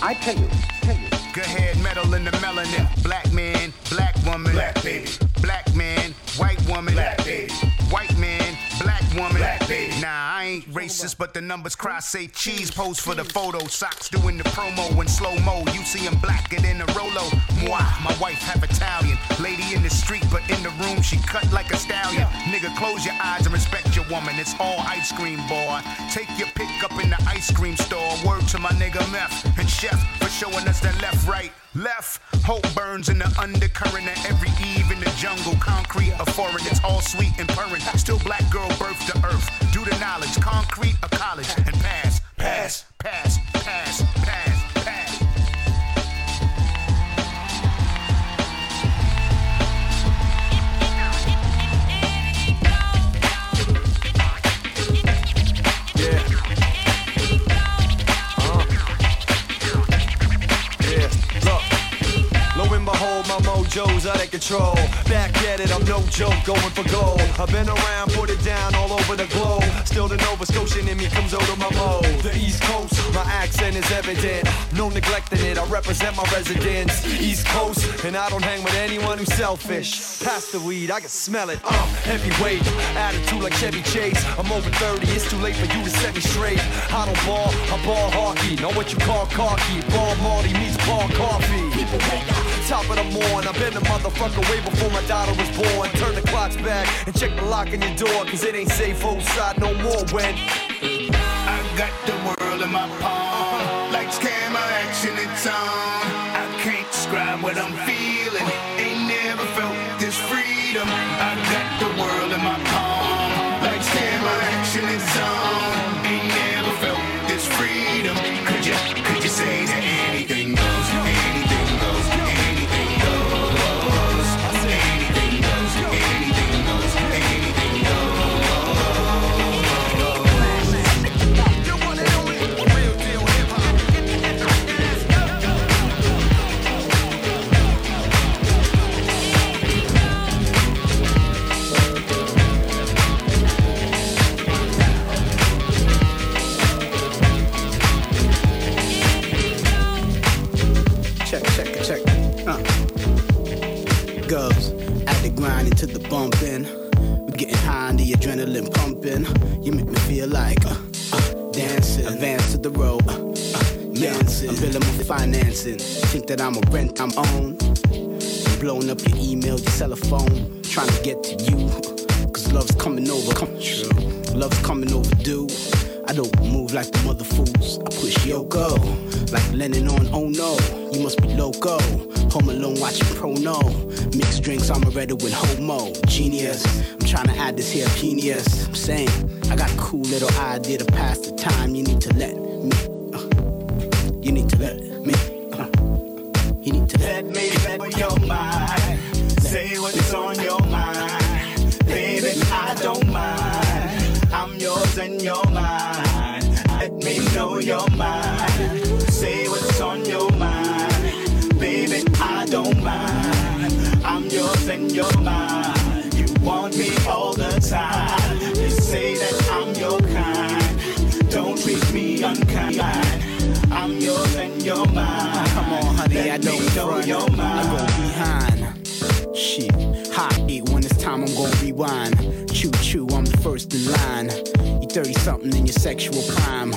I tell you, tell you, Good head metal in the melanin. Black man, black woman. Black baby. Black man, white woman. Black baby. White man, black woman. Black. Nah, I ain't racist, but the numbers cry say cheese. Pose for the photo. Socks doing the promo in slow mo. You see him blacker than a Rolo. Moi, my wife half Italian. Lady in the street, but in the room she cut like a stallion. Nigga, close your eyes and respect your woman. It's all ice cream, boy. Take your pick up in the ice cream store. Word to my nigga Meth and Chef for showing us that left, right, left. Hope burns in the undercurrent of every eve in the jungle. Concrete, a foreign, it's all sweet and purring. Still black girl birth to earth. Due to knowledge, concrete, a college, and pass, pass, pass, pass, pass, pass. Lo behold, out of control. Back at it, I'm no joke, going for gold. I've been around, put it down all over the globe. Still the Nova Scotian in me comes out of my mode. The East Coast, my accent is evident. No neglecting it, I represent my residence. East Coast, and I don't hang with anyone who's selfish. Pass the weed, I can smell it. Uh, heavyweight, attitude like Chevy Chase. I'm over 30, it's too late for you to set me straight. I don't ball, I ball hockey. Know what you call cocky. Ball Marty meets ball coffee. People wake up, top of the morning. Been a motherfucker way before my daughter was born. Turn the clocks back and check the lock in your door, cause it ain't safe outside no more when. I got the world in my palm. Lights, camera, action, it's on. I can't describe what I'm feeling. Ain't never felt this freedom. I got the world bumping. We getting high and the adrenaline pumping. You make me feel like uh, uh, dancing. Advance to the road. Uh, uh, yeah, I'm billing my financing. Think that I'm a rent I'm on. I'm blowing up your email, your cell phone. Trying to get to you. Cause love's coming over. Come true. Love's coming overdue. I don't move like the mother fools. I push Yoko. Like Lennon on Oh No. You must be loco. Home alone watching Prono. Mixed drinks, I'm already with homo. Genius. I'm trying to add this here genius. I'm saying, I got a cool little idea to pass the time. You need to let me. Uh, you need to let me. Uh, you need to Let me let your mind say what's on your mind. Baby, I don't mind. I'm yours and you're mine. Know your mind. Say what's on your mind. Baby, I don't mind. I'm yours and you're mine. You want me all the time. You say that I'm your kind. Don't treat me unkind. I'm yours and you're mine. Come on, honey, Let I don't know front. your I mind. go behind. Shit, hot eight when it's time, I'm gonna rewind. Choo choo, I'm the first in line. You 30 something in your sexual prime.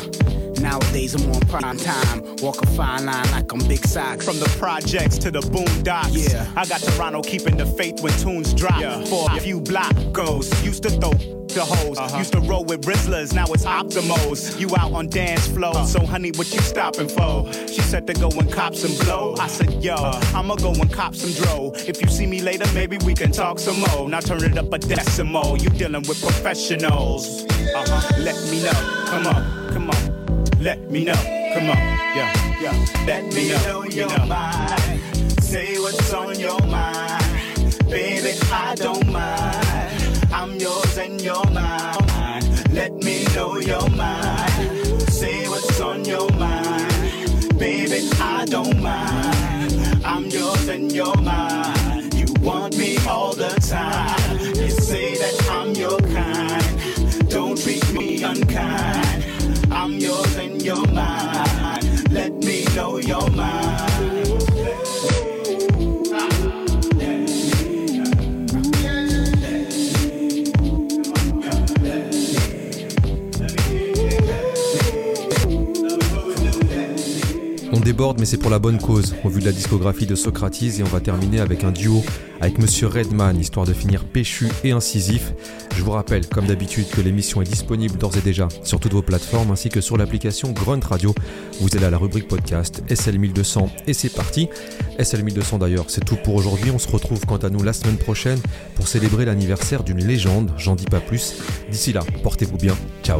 Nowadays I'm on prime time. Walk a fine line like I'm big socks. From the projects to the boondocks. Yeah. I got Toronto keeping the faith when tunes drop. Yeah. For a few block goes. Used to throw the hoes. Uh-huh. Used to roll with Rizzlers, now it's Optimos. You out on dance flow. Uh. So, honey, what you stopping for? She said to go and cop some blow. I said, yo, uh. I'ma go and cop some dro. If you see me later, maybe we can talk some more. Now turn it up a decimal. You dealing with professionals. Uh-huh. Let me know. Come on, come on. Let me know. Come on. Yeah, yeah. Let me know your mind. Say what's on your mind. Baby, I don't mind. I'm yours and you're mine. Let me know your mind. Say what's on your mind. Baby, I don't mind. I'm yours and you're mine. You want me all the time. You say that I'm your kind. Don't treat me unkind. I'm yours and you're mine. Let me know your mind. Mais c'est pour la bonne cause, au vu de la discographie de Socrates, et on va terminer avec un duo avec Monsieur Redman, histoire de finir péchu et incisif. Je vous rappelle, comme d'habitude, que l'émission est disponible d'ores et déjà sur toutes vos plateformes, ainsi que sur l'application Grunt Radio. Vous allez à la rubrique podcast SL1200, et c'est parti. SL1200 d'ailleurs, c'est tout pour aujourd'hui. On se retrouve quant à nous la semaine prochaine pour célébrer l'anniversaire d'une légende, j'en dis pas plus. D'ici là, portez-vous bien, ciao.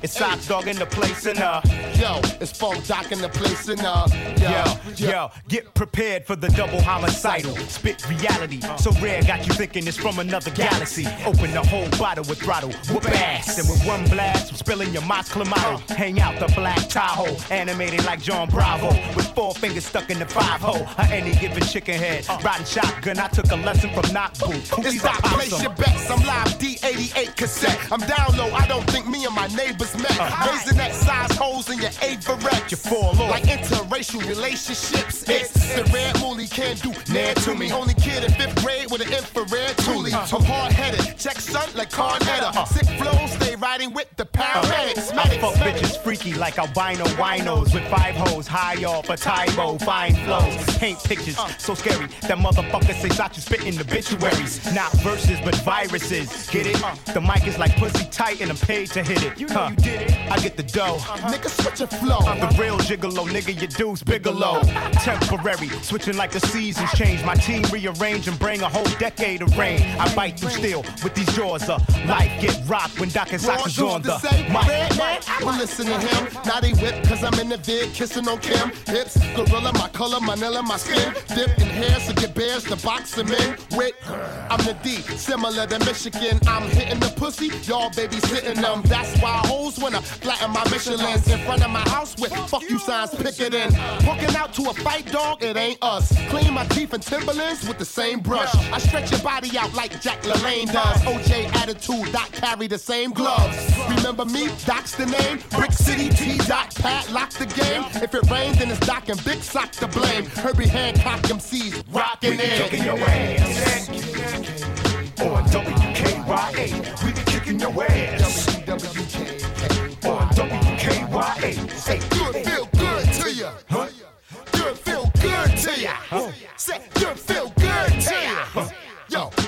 It's Sock Dog in the place and uh. Yo, it's Funk Doc in the place and uh. Yo, yo, get prepared for the double homicidal. Spit reality, so rare, got you thinking it's from another galaxy. Open the whole bottle with throttle, whoop ass. And with one blast, I'm spilling your Mott's Clamato. Hang out the black Tahoe, animated like John Bravo. With four fingers stuck in the five hole. A any given chicken head, riding shotgun. I took a lesson from Knock Boot. It's to place your bets. I'm live D88 cassette. I'm down low. I don't think me and my neighbors met. Uh-huh. Raising that size holes in your Averette. You fall off. Like interracial relationships. It's the red moolie can't do near to me. Only kid in fifth grade with an infrared toolie. Uh-huh. I'm hard headed. Check son like Carnetta. Uh-huh. Sick flows, stay riding with the paramedics. I fuck bitches freaky like albino winos with five hoes high off a Tybo, fine flows, paint pictures uh. so scary that motherfuckers say shot you spitting obituaries, not verses but viruses. Get it? Uh. The mic is like pussy tight and I'm paid to hit it. You know you did it. I get the dough. Uh-huh. Nigga, switch your flow. I'm the real gigolo, nigga, your dude's bigelow. Temporary, switching like the seasons change. My team rearrange and bring a whole decade of rain. I bite through steel with these jaws up. Life get rocked when Doc and Socks is on the mic. Red man, well listen to him. Now they whip cause I'm in the vid, kissing on Kim. Hips, gorilla, my color, manila, my skin. Dip in hair, so get bears to box them in. With, I'm the D, similar to Michigan. I'm hitting the pussy, y'all baby sitting them. That's why hoes wanna flatten my Michelin's in front of my house with fuck you signs, pick it in. Hooking out to a fight dog, it ain't us. Clean my teeth and Timberlands with the same brush. I stretch your body out like Jack LaLanne does. OJ attitude, Doc carry the same gloves. Remember me? Doc's the name. Brick City T. Doc Pat lock the game. If it rains, then it's Doc and Big Sock to blame. Herbie Hancock MCs rocking We be in. kicking your ass. On WKYA, we be kicking your ass. WKAY. WKYA. Say, do it feel good to ya. Huh? Do it feel good to ya. Huh? Say, do it feel good to ya. Yo.